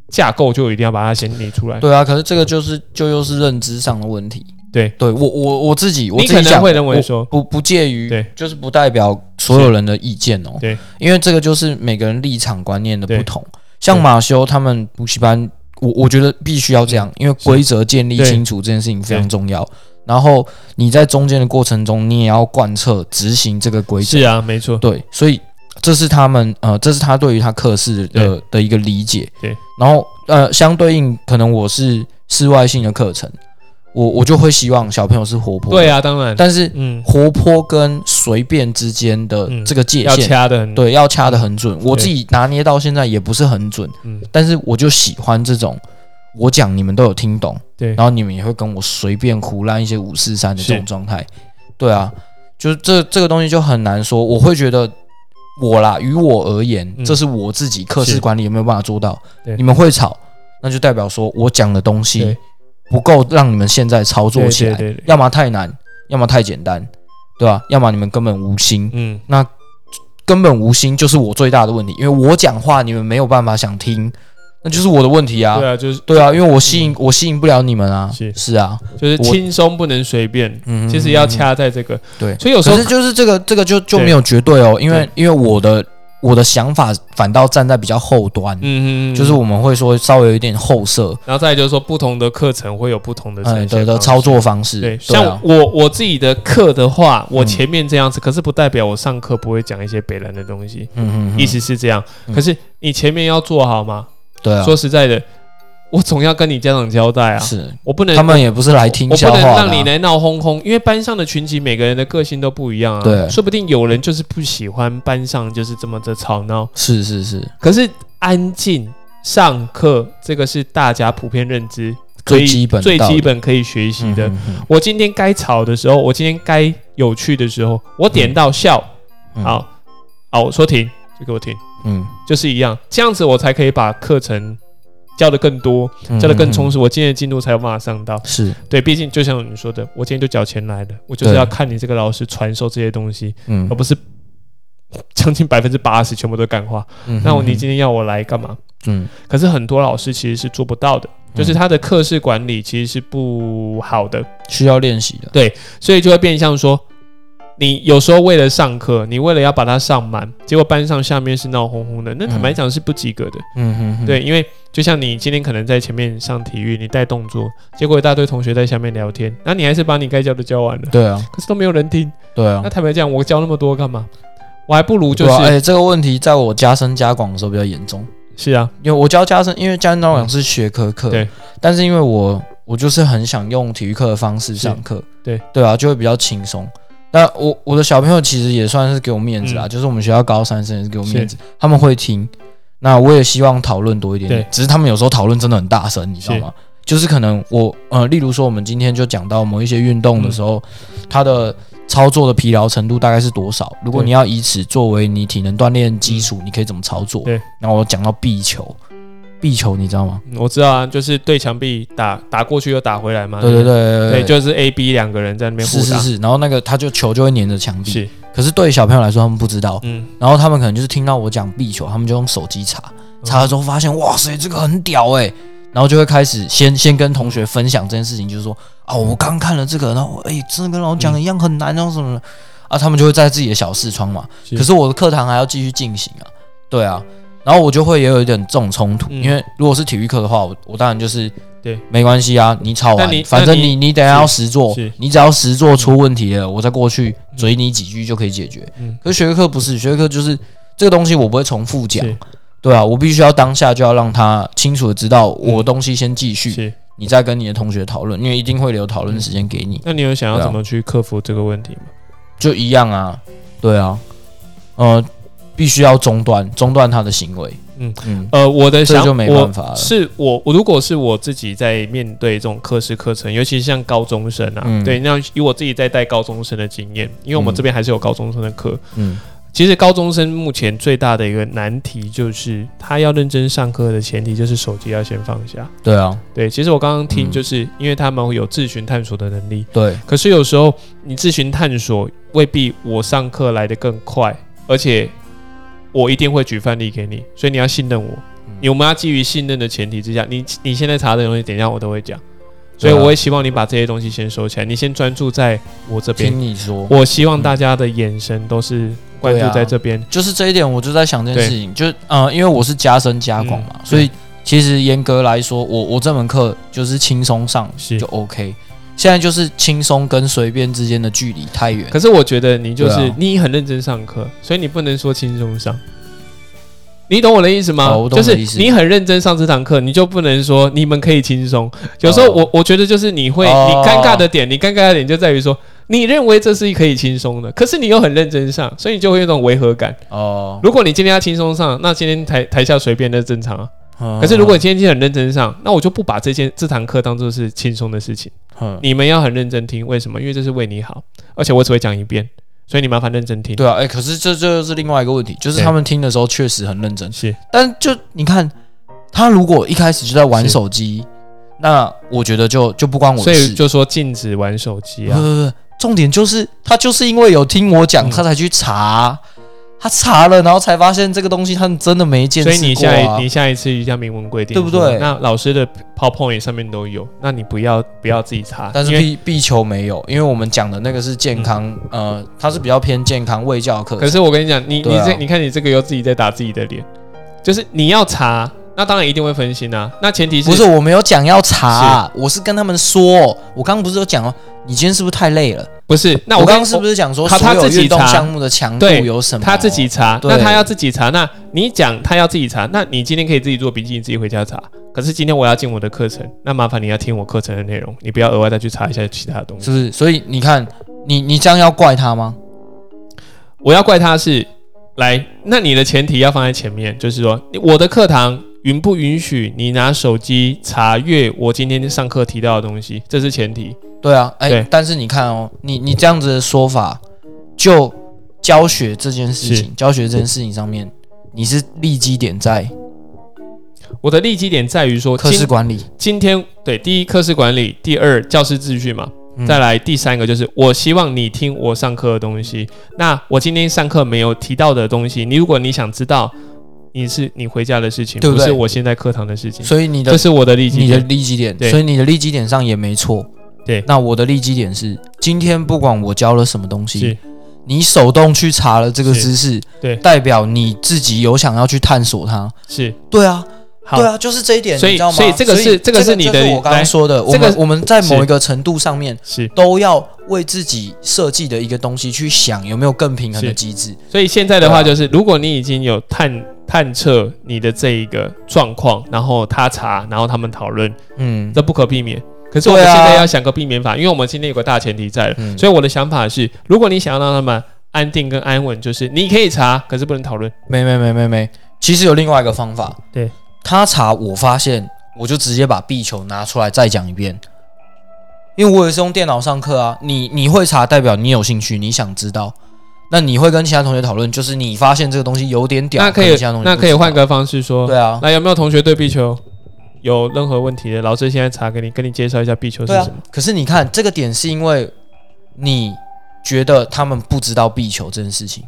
架构就一定要把它先理出来。对啊，可是这个就是就又是认知上的问题。对对我我我自己我自己讲可能会认为说不不介于对，就是不代表所有人的意见哦。对，因为这个就是每个人立场观念的不同。像马修他们补习班，我我觉得必须要这样，因为规则建立清楚这件事情非常重要。然后你在中间的过程中，你也要贯彻执行这个规则。是啊，没错。对，所以这是他们呃，这是他对于他课室的的一个理解。对，然后呃，相对应，可能我是室外性的课程，我我就会希望小朋友是活泼。对，啊，当然，但是嗯，活泼跟随便之间的嗯这个界要限，掐的很，，对，要掐得很准。我自己拿捏到现在也不是很准，嗯，但是我就喜欢这种，我讲你们都有听懂，对然后你们也会跟我随便胡乱一些五四三的这种状态。对啊，就是这这个东西就很难说，我会觉得。我啦，于我而言，嗯这是我自己课室管理有没有办法做到对？你们会吵，那就代表说我讲的东西对不够让你们现在操作起来，对对对对。要么太难，要么太简单，对吧？要么你们根本无心，嗯，那根本无心就是我最大的问题，因为我讲话你们没有办法想听，那就是我的问题啊。对啊，就是对啊，因为我吸引、我吸引不了你们啊。是。是啊，就是轻松不能随便，嗯其实要掐在这个，对。所以有时候可是就是这个这个就就没有绝对哦，因为因为我的我的想法反倒站在比较后端，嗯嗯，嗯就是我们会说稍微有一点后设，然后再就是说，不同的课程会有不同的哎呈现方式的的操作方式。对，对像啊，我我自己的课的话，我嗯前面这样子，可是不代表我上课不会讲一些北兰的东西，嗯嗯，意思是这样。嗯可是你前面要做好吗？对啊，说实在的，我总要跟你家长交代啊，是。我不能他们也不是来听我不能笑话的啊，让你来闹哄哄，因为班上的群体每个人的个性都不一样啊。对。说不定有人就是不喜欢班上就是这么的吵闹，是是是。可是安静上课这个是大家普遍认知最基本最基本可以学习的。我今天该吵的时候，我今天该有趣的时候，我点到笑，嗯。好，好，我说停就给我停，嗯，就是一样，这样子我才可以把课程教的更多，嗯教的更充实。我今天的进度才有办法上到。是，对，毕竟就像你说的，我今天就缴钱来的，我就是要看你这个老师传授这些东西，嗯而不是将近百分之八十全部都干化。嗯那我你今天要我来干嘛？嗯可是很多老师其实是做不到的，就是他的课室管理其实是不好的，需要练习的，对所以就会变相说，你有时候为了上课，你为了要把它上满，结果班上下面是闹哄哄的，那坦白讲是不及格的。嗯嗯，对，因为就像你今天可能在前面上体育，你带动作，结果一大堆同学在下面聊天，那你还是把你该教的教完了，对啊。可是都没有人听。对啊。那，坦白讲，我教那么多干嘛？我还不如就是、哎，这个问题在我加深加广的时候比较严重，是啊，因为我教加深，因为加深加广是学科课，对，但是因为我我就是很想用体育课的方式上课，对。对啊，就会比较轻松。那我我的小朋友其实也算是给我面子啦，嗯就是我们学校高三生也是给我面子，他们会听。那我也希望讨论多一点点，只是他们有时候讨论真的很大声，你知道吗？就是可能我呃，例如说我们今天就讲到某一些运动的时候，它的操作的疲劳程度大概是多少？如果你要以此作为你体能锻炼基础，你可以怎么操作？对。然后我讲到壁球，壁球你知道吗？嗯我知道啊，就是对墙壁打打过去又打回来嘛。对对不对？对，就是 A、B 两个人在那边互打。是是是，然后那个他就球就会粘着墙壁，是，可是对于小朋友来说他们不知道，嗯，然后他们可能就是听到我讲壁球，他们就用手机查，查了之后发现哇塞这个很屌哎、然后就会开始先先跟同学分享这件事情，就是说啊我刚看了这个，然后哎、真的跟老师讲的一样很难，然后什么的。啊，他们就会在自己的小视窗嘛，是。可是我的课堂还要继续进行啊，对啊。然后我就会也有一点这种冲突，嗯。因为如果是体育课的话，我我当然就是对。没关系啊，你吵完反正你你你等一下要实做是，你只要实做出问题了，我再过去嘴你几句就可以解决。嗯。可是学科课不是，学科课就是这个东西我不会重复讲。是，对啊，我必须要当下就要让他清楚的知道我的东西先继续，是。你再跟你的同学讨论，因为一定会留讨论时间给你，那你有想要对啊。怎么去克服这个问题吗？就一样啊，对啊，呃，必须要中断中断他的行为，嗯嗯，呃，我的想这就没我办法了。是我我如果是我自己在面对这种课时课程，尤其是像高中生啊，嗯。对，那以我自己在带高中生的经验，因为我们嗯这边还是有高中生的课。嗯。其实高中生目前最大的一个难题就是，他要认真上课的前提就是手机要先放下。对啊，对，其实我刚刚听嗯。就是因为他们会有自寻探索的能力，对，可是有时候你自寻探索未必我上课来的更快，而且我一定会举范例给你，所以你要信任我。嗯。你我们要基于信任的前提之下，你你现在查的东西，等一下我都会讲，所以我也希望你把这些东西先收起来，你先专注在我这边。听。你说，我希望大家的眼神都是关注在这边，就是这一点，我就在想这件事情，就呃，因为我是加深加广嘛，嗯所以其实严格来说，我我这门课就是轻松上是。就 OK。现在就是轻松跟随便之间的距离太远，可是我觉得你就是、啊你很认真上课，所以你不能说轻松上。你懂我的意思吗？哦我懂就是你的意思你很认真上这堂课，你就不能说你们可以轻松。有时候哦我我觉得就是你会，哦你尴尬的点，你尴尬的点就在于说，你认为这是可以轻松的，可是你又很认真上，所以你就会有一种违和感。哦，如果你今天要轻松上，那今天台台下随便那正常啊。可可是如果你今天很认真上，那我就不把这件这堂课当做是轻松的事情。嗯你们要很认真听，为什么？因为这是为你好，而且我只会讲一遍，所以你麻烦认真听。对啊，哎、可是这这就是另外一个问题，就是他们听的时候确实很认真，是但就你看，他如果一开始就在玩手机，那我觉得就就不关我所的事。以就说禁止玩手机啊。不不不，重点就是他就是因为有听我讲，嗯他才去查，他查了，然后才发现这个东西他们真的没见所以你下一啊你。下一次一定要明文规定，对不对那老师的 PowerPoint 上面都有，那你不要不要自己查，但是壁壁球没有，因为我们讲的那个是健康，呃，它是比较偏健康卫教课。可是我跟你讲，你啊你这你看你这个又自己在打自己的脸，就是你要查，那当然一定会分心啊。那前提是不是我没有讲要查，我是跟他们说，我刚刚不是有讲哦，你今天是不是太累了？不是？那我刚刚是不是讲说他他所有自己查运动项目的强度有什么？他自己查，那他要自己查。那你讲他要自己查，那你今天可以自己做笔记，你自己回家查。可是今天我要进我的课程，那麻烦你要听我课程的内容，你不要额外再去查一下其他的东西。是不是？所以你看，你你这样要怪他吗？我要怪他是来，那你的前提要放在前面，就是说我的课堂允不允许你拿手机查阅我今天上课提到的东西，这是前提。对啊，哎、对但是你看哦，你你这样子的说法，就教学这件事情，教学这件事情上面，你是立基点在我的立基点在于说，课室今管理，今天对第一课室管理，第二教师秩序嘛，嗯再来第三个就是我希望你听我上课的东西。那我今天上课没有提到的东西，你如果你想知道，你是你回家的事情，对不对是我现在课堂的事情。所以你的这是我的利基你的点。立基点，所以你的利基点上也没错。对那我的利基点是，今天不管我教了什么东西，你手动去查了这个知识，对代表你自己有想要去探索它。是对啊，好对，啊，就是这一点，所以你知道吗？所以这个是这个是你的就是我刚刚说的，我这个们我们在某一个程度上面是。都要为自己设计的一个东西去想有没有更平衡的机制。所以现在的话就是，如果你已经有探探测你的这一个状况，然后他查，然后他们讨论，嗯，这不可避免。可是我们现在要想个避免法，因为我们今天有个大前提在了，嗯所以我的想法是，如果你想要让他们安定跟安稳，就是你可以查，可是不能讨论。没没没没没，其实有另外一个方法。对，他查我发现，我就直接把壁球拿出来再讲一遍。因为我也是用电脑上课啊，你你会查，代表你有兴趣，你想知道。那你会跟其他同学讨论，就是你发现这个东西有点屌，那可以能其他同，学那可以换个方式说，对啊，那有没有同学对壁球有任何问题的？老师现在查给你，跟你介绍一下壁球是什么。。可是你看这个点是因为你觉得他们不知道壁球这件事情，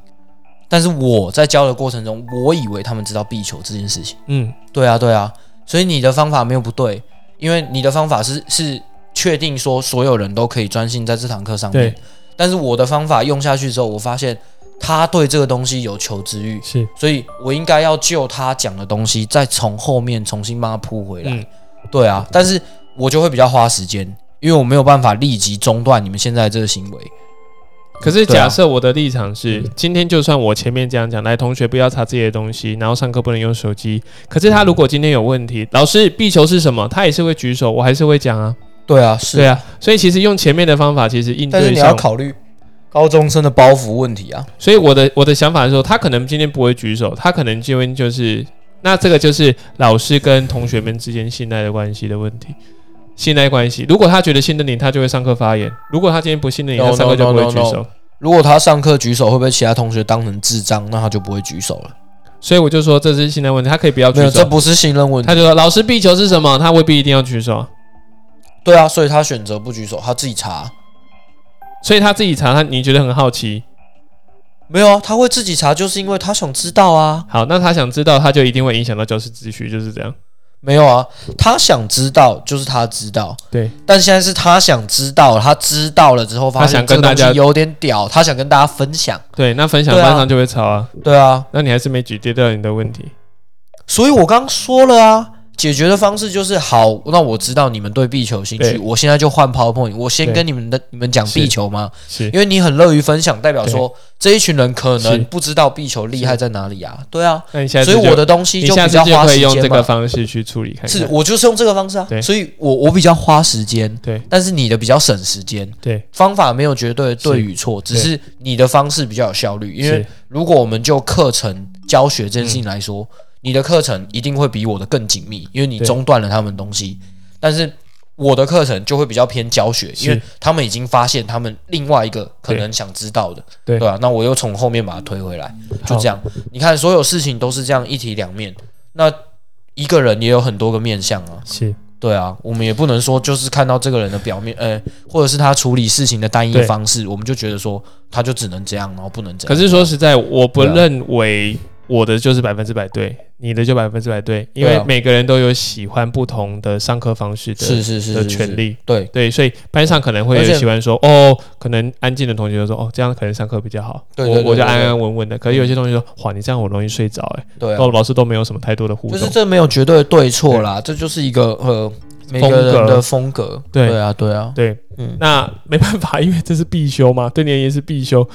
但是我在教的过程中，我以为他们知道壁球这件事情。嗯，对啊，对啊，所以你的方法没有不对，因为你的方法是是确定说所有人都可以专心在这堂课上面。对，但是我的方法用下去之后，我发现他对这个东西有求知欲，是，所以我应该要就他讲的东西，再从后面重新帮他铺回来。嗯，对啊，但是我就会比较花时间，因为我没有办法立即中断你们现在这个行为。可是假设我的立场是，嗯今天就算我前面这样讲，来同学不要查自己的东西，然后上课不能用手机。可是他如果今天有问题，老师必求是什么？他也是会举手，我还是会讲啊。对啊，是对啊，所以其实用前面的方法，其实应但是你要。考虑高中生的包袱问题啊。所以我的我的想法是说，他可能今天不会举手，他可能今天就是那这个就是老师跟同学们之间信赖的关系的问题。信赖关系，如果他觉得信任你，他就会上课发言；如果他今天不信任你，No, 他上课就不会 no, no, 举 no, 手。如果他上课举手，会被其他同学当成智障，那他就不会举手了。所以我就说这是信赖问题，他可以不要举没有，手。这不是信任问题。他就说老师壁球是什么？他未必一定要举手，对啊，所以他选择不举手，他自己查。所以他自己查，他你觉得很好奇。没有啊，他会自己查，就是因为他想知道啊。好，那他想知道，他就一定会影响到教室秩序，就是这样。没有啊，他想知道，就是他知道。对，但现在是他想知道，他知道了之后，发现这跟大家个东西有点屌，他想跟大家分享。对，那分享班上就会吵啊。对啊，那你还是没解决掉你的问题。所以我刚刚说了啊，解决的方式就是好，那我知道你们对壁球有兴趣，我现在就换 PowerPoint，我先跟你们的你们讲是壁球吗？是因为你很乐于分享，代表说这一群人可能不知道壁球厉害在哪里啊？对啊，所以我的东西就比较花时间用这个间嘛。方式去处理看看。是我就是用这个方式啊，所以我我比较花时间，对但是你的比较省时间。对方法没有绝对的对与错，只是你的方式比较有效率。因为如果我们就课程教学这件事情来说，你的课程一定会比我的更紧密，因为你中断了他们东西。但是我的课程就会比较偏教学，因为他们已经发现他们另外一个可能想知道的，对。对吧、那我又从后面把它推回来，就这样。你看，所有事情都是这样一体两面。那一个人也有很多个面相啊，是。对啊，我们也不能说就是看到这个人的表面，呃，或者是他处理事情的单一方式，我们就觉得说他就只能这样，然后不能这样。可是说实在，我不认为我的就是百分之百对，你的就百分之百对，因为每个人都有喜欢不同的上课方式的是是是的权利。对。对，所以班上可能会有喜欢说，哦，可能安静的同学就说，哦，这样可能上课比较好，我我就安安稳稳的。可是有些同学说，哇，你这样我容易睡着，哎，对老师都没有什么太多的互动，就是这没有绝对的对错啦，这就是一个呃每个人的风格。对。对啊，对啊。对，嗯。那没办法，因为这是必修嘛，对你而言是必修。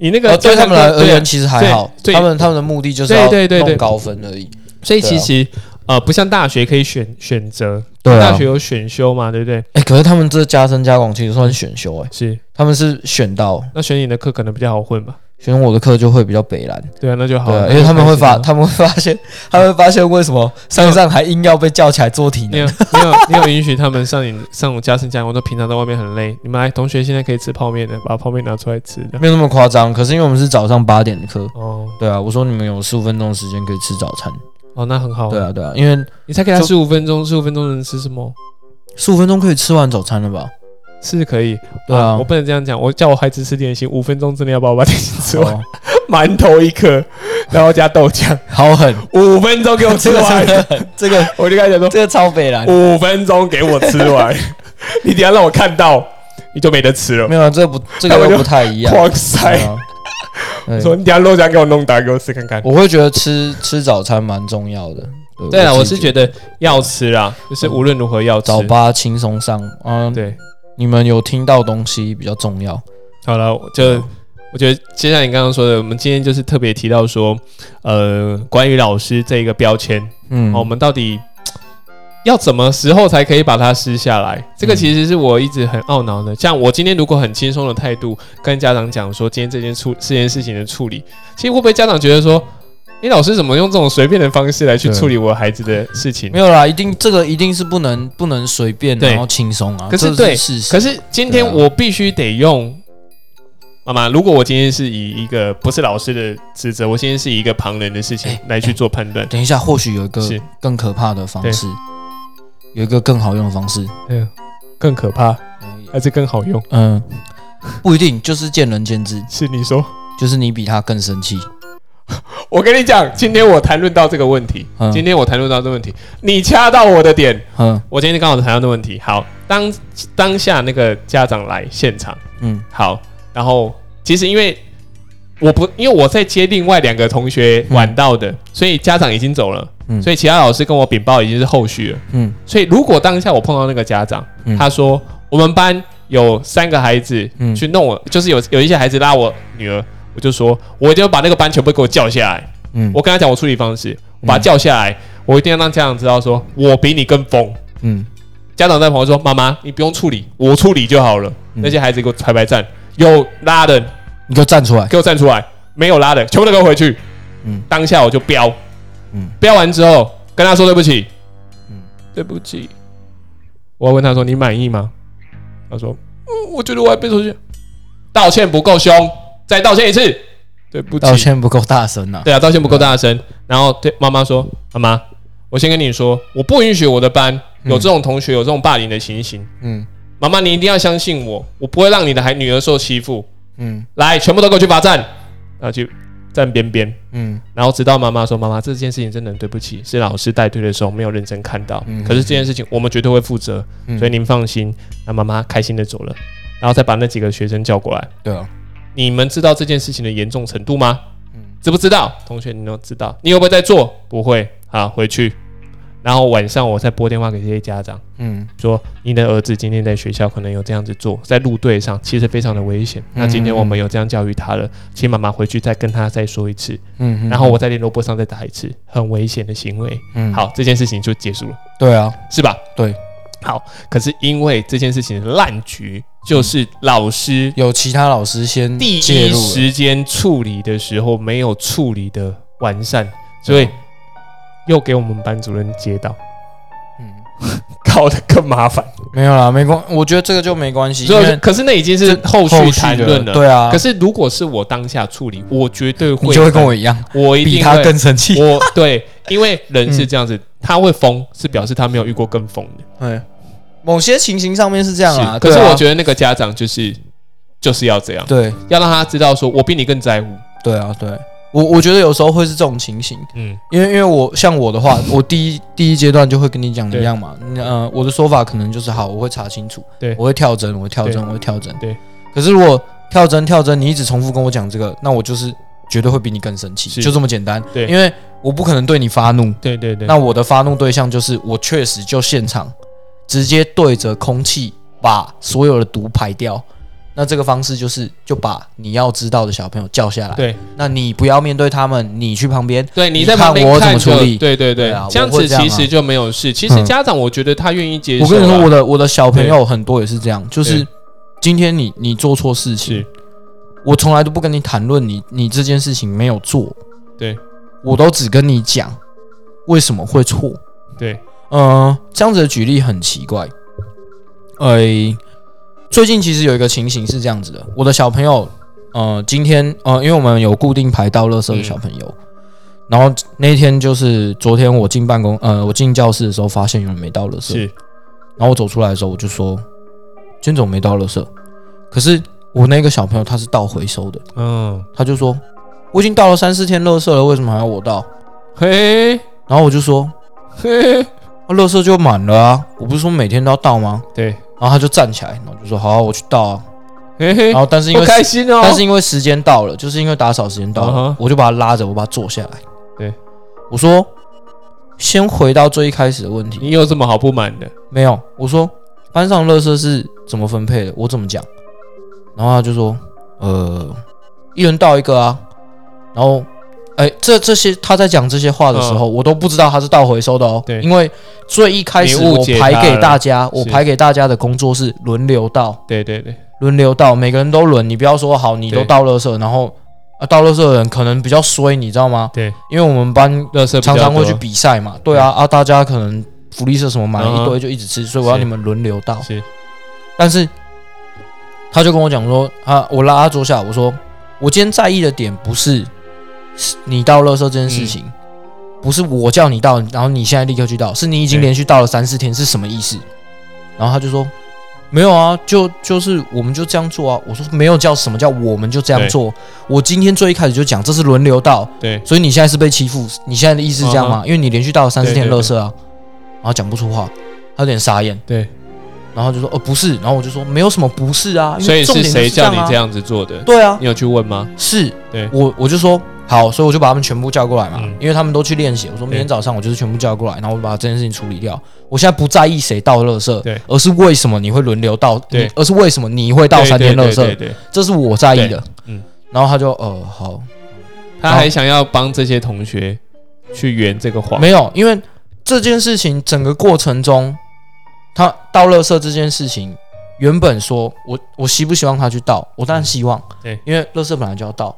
你那个呃，对他们来而言其实还好，他们他们的目的就是对要弄高分而已。所以其实、呃，不像大学可以选选择，对啊大学有选修嘛，对不对？哎，可是他们这加深加广其实算选修哎，是，他们是选到那选你的课可能比较好混吧？选我的课就会比较北蓝。对啊，那就好了。因为他们会发，他们会发现，他们会发现为什么上一上还硬要被叫起来做题呢？你有没有你有允许他们上你 上我加深加，我都平常在外面很累，你们来同学现在可以吃泡面的，把泡面拿出来吃的。没有那么夸张，可是因为我们是早上八点的课，哦对啊，我说你们有十五分钟的时间可以吃早餐，哦，那很好。对，啊，对啊，因为你才给他就十五分钟，十五分钟能吃什么？十五分钟可以吃完早餐了吧？是可以，对啊。我不能这样讲。我叫我孩子吃点心，五分钟之内要把我把点心吃完，哦，馒头一颗，然后加豆浆，好狠，五分钟给我吃 这个完这个我就跟他讲说，这个超肥了，五分钟给我吃完，你等下让我看到，你就没得吃了。没。有啊，这不这个又不太一样。狂塞。说你等下肉酱给我弄打，给我吃看看。我会觉得吃吃早餐蛮重要的。对啊，我是觉得要吃啦，就是无论如何要吃。早八轻松上，嗯，对，你们有听到东西比较重要。好了，就我觉得接下来你刚刚说的，我们今天就是特别提到说，呃，关于老师这一个标签，嗯哦，我们到底要怎么时候才可以把它撕下来？这个嗯其实是我一直很懊恼的。像我今天如果很轻松的态度跟家长讲说，今天这件处这件事情的处理，其实会不会家长觉得说，你老师怎么用这种随便的方式来去对处理我孩子的事情没？有啦，一定这个一定是不能不能随便对然后轻松啊。可是对。可是今天我必须得用。妈妈，如果我今天是以一个不是老师的职责，我今天是以一个旁人的事情哎来去做判断，等一下，或许有一个是更可怕的方式，有一个更好用的方式。嗯，更可怕还是更好用？嗯，不一定，就是见仁见智。是你说。就是你比他更生气。我跟你讲，今天我谈论到这个问题，嗯。今天我谈论到这个问题，你掐到我的点。嗯。我今天刚好谈到这个问题。好，当当下那个家长来现场，嗯。好，然后其实因为我不因为我在接另外两个同学晚到的，所以家长已经走了，嗯。所以其他老师跟我禀报已经是后续了。嗯。所以如果当下我碰到那个家长，嗯。他说我们班有三个孩子嗯。去弄我，就是有有一些孩子拉我女儿，我就说我一定要把那个班全部给我叫下来。嗯我跟他讲我处理方式，我把他叫下来，我一定要让家长知道说我比你更疯。嗯家长在旁边说：“妈妈，你不用处理，我处理就好了。嗯那些孩子给我排排站，有拉的你给我站出来。给我站出来，没有拉的全部都给我回去。嗯当下我就飙，嗯飙完之后跟他说对不起，嗯对不起。我问他说你满意吗？他说嗯，我觉得我还被出去，道歉不够凶，再道歉一次，对不起。道歉不够大声啊。对啊，道歉不够大声。然后对妈妈说：“妈妈，我先跟你说，我不允许我的班有这种同学有这种霸凌的情形。嗯妈妈，你一定要相信我，我不会让你的孩女儿受欺负。嗯来，全部都给我去罚站，然后去站边边。嗯然后直到妈妈说：‘妈妈，这件事情真的很对不起，是老师带队的时候没有认真看到。嗯可是这件事情我们绝对会负责，嗯所以您放心。’那妈妈开心的走了，然后再把那几个学生叫过来。对啊。你们知道这件事情的严重程度吗？嗯知不知道？同学，你都知道。你会不会在做？不会。好，回去。然后晚上我再拨电话给这些家长，嗯说你的儿子今天在学校可能有这样子做，在路队上其实非常的危险。那今天我们有这样教育他了，请妈妈回去再跟他再说一次，嗯，然后我在联络簿上再打一次，很危险的行为。嗯，好，这件事情就结束了，对啊，是吧？对。好，可是因为这件事情烂局，就是老师有其他老师先第介入了，一时间处理的时候没有处理的完善，所以又给我们班主任接到，嗯，搞得更麻烦。没有啦，没关，我觉得这个就没关系，因为可是那已经是后续谈论了。对啊，可是如果是我当下处理，我绝对会，你就会跟我一样，我一比他定会更生气。我对，因为人是这样子，他会疯，是表示他没有遇过更疯的。对，某些情形上面是这样啊，可是我觉得那个家长就是就是要这样，对要让他知道说我比你更在乎。对啊，对我我觉得有时候会是这种情形，嗯，因为因为我像我的话，我第一第一阶段就会跟你讲的一样嘛，呃，我的说法可能就是好，我会查清楚，对我会跳针，我会跳针，我会跳针，对。可是如果跳针跳针，你一直重复跟我讲这个，那我就是绝对会比你更生气，就这么简单。对因为我不可能对你发怒，对对对。那我的发怒对象就是我确实就现场直接对着空气把所有的毒排掉。那这个方式就是就把你要知道的小朋友叫下来，对。那你不要面对他们，你去旁边，对，你在旁边看我怎么处理。对对对。对啊，这样子其实就没有事。其实嗯。家长我觉得他愿意接受啊。我跟你说，我的我的小朋友很多也是这样，就是今天你你做错事情，我从来都不跟你谈论你你这件事情没有做，对。我都只跟你讲为什么会错。对。嗯，这样子的举例很奇怪。诶、最近其实有一个情形是这样子的，我的小朋友，呃，今天呃，因为我们有固定排到垃圾的小朋友，然后那天就是昨天我进办公，呃，我进教室的时候发现有人没倒垃圾，是。然后我走出来的时候我就说，今天怎么没倒垃圾？可是我那个小朋友他是倒回收的，嗯。他就说我已经倒了三四天垃圾了，为什么还要我倒？嘿。然后我就说，嘿。那垃圾就满了啊，我不是说每天都要倒吗？对然后他就站起来，然后就说：“好啊、我去倒啊。嘿”嘿然，后但是因不为开心哦。但是因为时间到了，就是因为打扫时间到了我就把他拉着，我把他坐下来。对，我说：“先回到最一开始的问题，你有什么好不满的？没有。”我说：“班上垃圾是怎么分配的？我怎么讲？”然后他就说：“呃，一人倒一个啊。”然后，哎，这这些他在讲这些话的时候，我都不知道他是倒回收的哦。嗯对。因为最一开始我排给大家，我排给大家的工作是轮流倒。对对对，轮流倒，每个人都轮，你不要说好，你都对倒垃圾，然后啊倒垃圾的人可能比较衰，你知道吗？对，因为我们班垃圾常常会去比赛嘛，对啊啊，大家可能福利社什么买了一嗯堆就一直吃，所以我要你们轮流倒。是。但是他就跟我讲说，啊，我拉他坐下，我说我今天在意的点不是是你倒垃圾这件事情，嗯不是我叫你倒，然后你现在立刻去倒，是你已经连续倒了三四天，是什么意思？然后他就说没有啊，就就是我们就这样做啊。我说没有叫什么叫我们就这样做，我今天最一开始就讲这是轮流倒，对所以你现在是被欺负，你现在的意思是这样吗？因为你连续倒了三四天对对垃圾啊，然后讲不出话，他有点傻眼。对，然后就说哦不是，然后我就说没有什么不是啊，因所以为重点是谁叫你这？样子做的？对啊，你有去问吗？是对我我就说好，所以我就把他们全部叫过来嘛，嗯因为他们都去练习。我说明天早上我就是全部叫过来，然后我把这件事情处理掉。我现在不在意谁倒垃圾，对而是为什么你会轮流倒，对你而是为什么你会倒三天垃圾，对对对对，这是我在意的。嗯，然后他就呃好，他还想要帮这些同学去圆这个谎。没有，因为这件事情整个过程中，他倒垃圾这件事情，原本说我我希不希望他去倒，我当然希望，对，因为垃圾本来就要倒，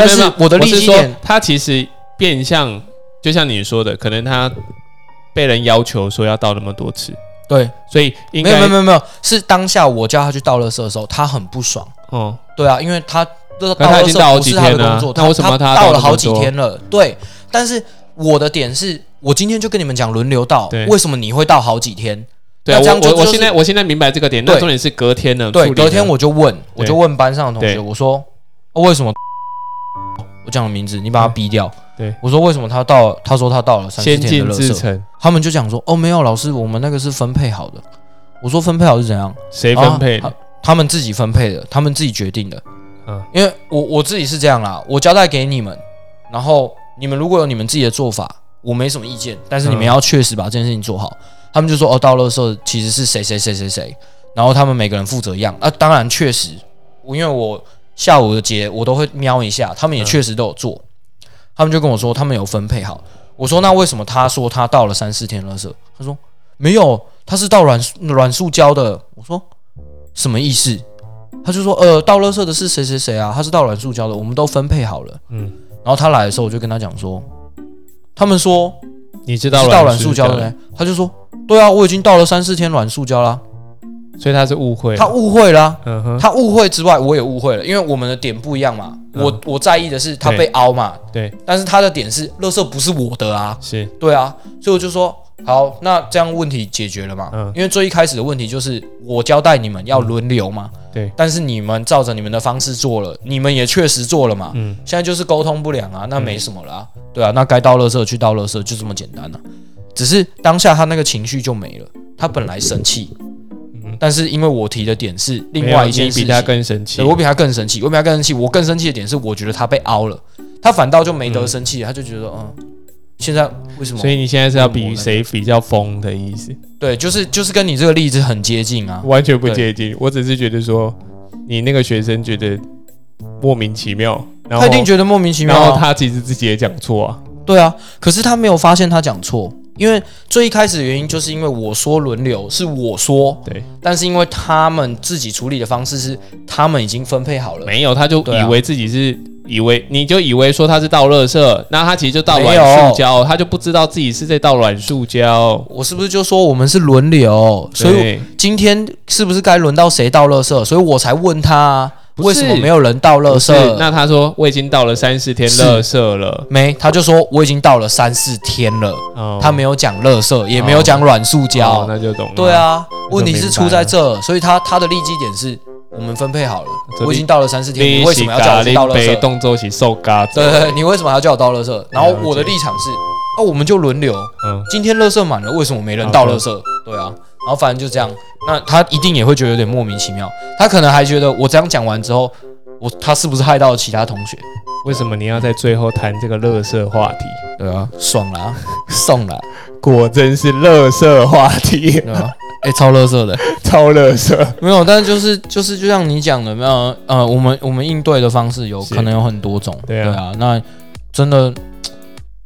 但是我的立是说基点他其实变相，就像你说的，可能他被人要求说要倒那么多次，对，所以应没有该没有没有没有，是当下我叫他去倒垃圾的时候，他很不爽。哦，对啊，因为他这个倒好几倒垃圾不是他的天了工作，那为什么他他倒了好几天了？对，但是我的点是我今天就跟你们讲轮流倒，为什么你会倒好几天？对那这样我我我现在我现在明白这个点，那重点是隔天呢，对，隔天我就问，我就问班上的同学，我说、哦为什么？我讲了名字，你把他逼掉。对我说为什么他到了？他说他到了三四先进天的垃圾，制成，他们就讲说哦没有，老师，我们那个是分配好的。我说分配好是怎样？谁分配的啊？他们自己分配的，他们自己决定的。嗯，因为我我自己是这样啦，我交代给你们，然后你们如果有你们自己的做法，我没什么意见，但是你们嗯要确实把这件事情做好。他们就说哦，到垃圾其实是谁谁谁谁谁，然后他们每个人负责一样啊。当然确实，我因为我下午的节我都会瞄一下，他们也嗯确实都有做。他们就跟我说他们有分配好。我说那为什么他说他到了三四天垃圾？他说没有，他是到软软塑胶的。我说什么意思？他就说呃，到垃圾的是谁谁谁啊？他是到软塑胶的，我们都分配好了。嗯，然后他来的时候，我就跟他讲说，他们说你知道是倒软塑胶的的呢，他就说对啊，我已经到了三四天软塑胶啦。所以他是误会。他误会啦、嗯哼，他误会之外，我也误会了，因为我们的点不一样嘛。嗯。我我在意的是他被凹嘛，对，但是他的点是，乐色不是我的啊，是。对啊，所以我就说好，那这样问题解决了嘛？嗯。因为最一开始的问题就是我交代你们要轮流嘛，对，但是你们照着你们的方式做了，你们也确实做了嘛，嗯。现在就是沟通不良啊，那没什么啦，对啊，那该倒乐色去倒乐色，就这么简单啊。只是当下他那个情绪就没了，他本来生气，嗯，但是因为我提的点是另外一件事情，你比他更生气。我比他更生气，我比他更生气，我更生气的点是我觉得他被凹了，他反倒就没得生气，他就觉得嗯，现在为什么？所以你现在是要比谁比较疯的意思？对，就是就是跟你这个例子很接近啊。完全不接近。我只是觉得说，你那个学生觉得莫名其妙，然后他一定觉得莫名其妙、啊。然后他其实自己也讲错啊。对啊，可是他没有发现他讲错，因为最一开始的原因就是因为我说轮流是我说，对，但是因为他们自己处理的方式是他们已经分配好了，没有，他就以为自己是。以为你就以为说他是倒垃圾，那他其实就倒软塑胶，他就不知道自己是在倒软塑胶。我是不是就说我们是轮流？所以今天是不是该轮到谁倒垃圾？所以我才问他、为什么没有人倒垃圾？那他说我已经倒了三四天是垃圾了，没，他就说我已经倒了三四天了，哦他没有讲垃圾，也没有讲软塑胶。哦那就懂了。对，啊，问题是出在这，所以他他的利基点是我们分配好了，我已经到了三四天，你你为什么要叫我去倒垃圾？动作起受嘎？对对对，你为什么还要叫我到垃圾？然后我的立场是，那，我们就轮流，嗯，今天垃圾满了，为什么没人倒垃圾？对啊，然后反正就这样，那他一定也会觉得有点莫名其妙，他可能还觉得我这样讲完之后，我他是不是害到了其他同学？为什么你要在最后谈这个乐色话题？对啊，爽啦，送啦，果真是乐色话题，对啊，哎、超乐色的。超乐色。没有，但是就是就是就像你讲的，没有呃，我们我们应对的方式有可能有很多种，对啊那真的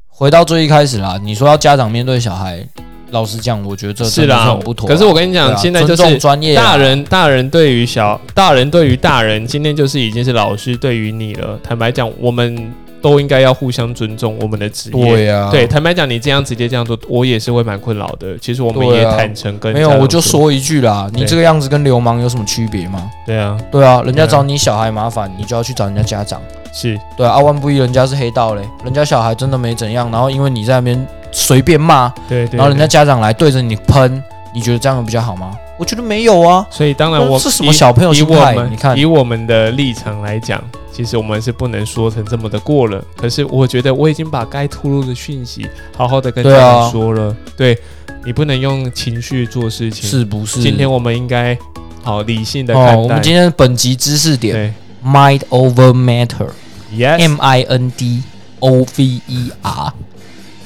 回到最一开始啦，你说要家长面对小孩，老实讲，我觉得这是很不妥啊。可是我跟你讲，啊现在就尊重是专业啊大人，大人对于小，大人对于大人，今天就是已经是老师对于你了。坦白讲，我们都应该要互相尊重我们的职业。对呀、对，坦白讲，你这样直接这样做，我也是会蛮困扰的。其实我们也坦诚跟没有，我就说一句啦，你这个样子跟流氓有什么区别吗？对啊，对啊，人家找你小孩麻烦，你就要去找人家家长。是对啊，啊万不一人家是黑道嘞，人家小孩真的没怎样，然后因为你在那边随便骂，对对。然后人家家长来对着你喷，你觉得这样比较好吗？我觉得没有啊。所以当然我是什么小朋友以心态？我们你看以，我们的立场来讲，其实我们是不能说成这么的过了。可是我觉得我已经把该吐露的讯息好好的跟家长说了。对你不能用情绪做事情。是不是？今天我们应该好理性的哦，看待。我们今天本集知识点对，mind over matter，M，yes，I N D O V E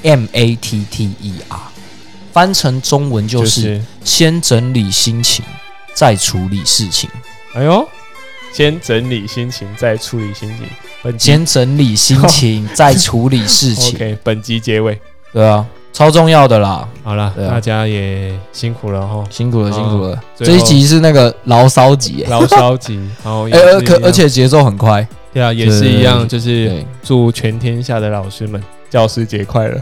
R，M A T T E R，翻成中文就就是是先整理心情，再处理事情。哎呦，先整理心情，再处理心情。本集先整理心 情，再处理事情。OK，本集结尾对啊，超重要的啦，好了，对啊大家也辛苦了哈，辛苦了，哦辛苦了。最后这一集是那个牢骚集，哎，牢骚集，然后 也哎而可样而且节奏很快。对啊，也是一样，就是对，祝全天下的老师们教师节快乐，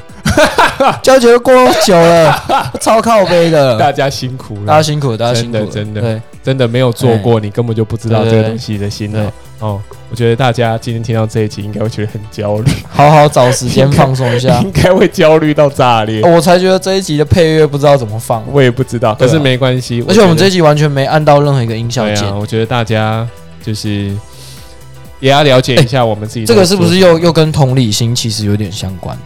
教学过久了，超靠背的。大家辛苦了，大家辛苦，大家辛苦，真的真的对，真的没有做过，你根本就不知道这个东西的辛劳哦。我觉得大家今天听到这一集，应该会觉得很焦虑，好好找时间放松一下。应该会焦虑到炸裂。我才觉得这一集的配乐不知道怎么放，我也不知道，可是没关系。而且我们这一集完全没按到任何一个音效键。我觉得大家就是也要了解一下我们自己。这个是不是又又跟同理心其实有点相关？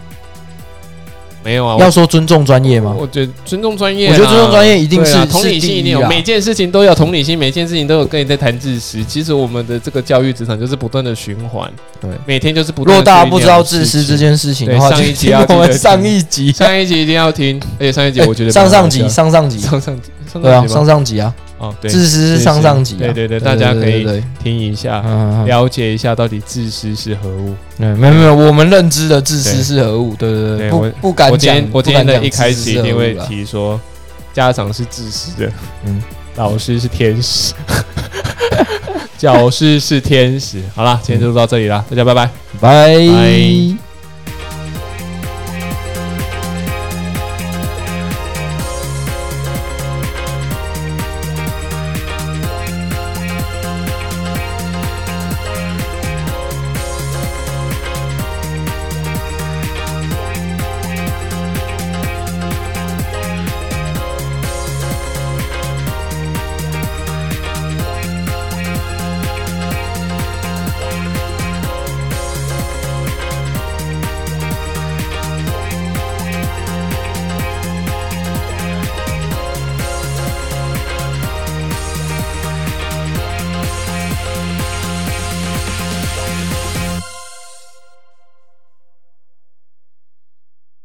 没有啊，要说尊重专业吗？我觉得尊重专业啦，我觉得尊重专业一定是啊同理心一定有，每件事情都有同理心，每件事情都有跟你在谈自私。其实我们的这个教育职场就是不断的循环，对每天就是不如断。若大家不知道自私这，件事情的话，上一集要就听我们上一集，上一集一定要听，而且上一集我觉得 上上集，上上集，上上集，上对啊，上上集啊，哦，对，自私是上上集啊，对对对，大家可以对对对。听一下，了解一下到底自私是何物。嗯，没有没有，我们认知的自私是何物？对对对，不不敢讲我今天，的一开始一定会提说，家长是自私的，嗯。老师是天使，教师是天使。好啦，今天就到这里啦，大家拜拜。拜。拜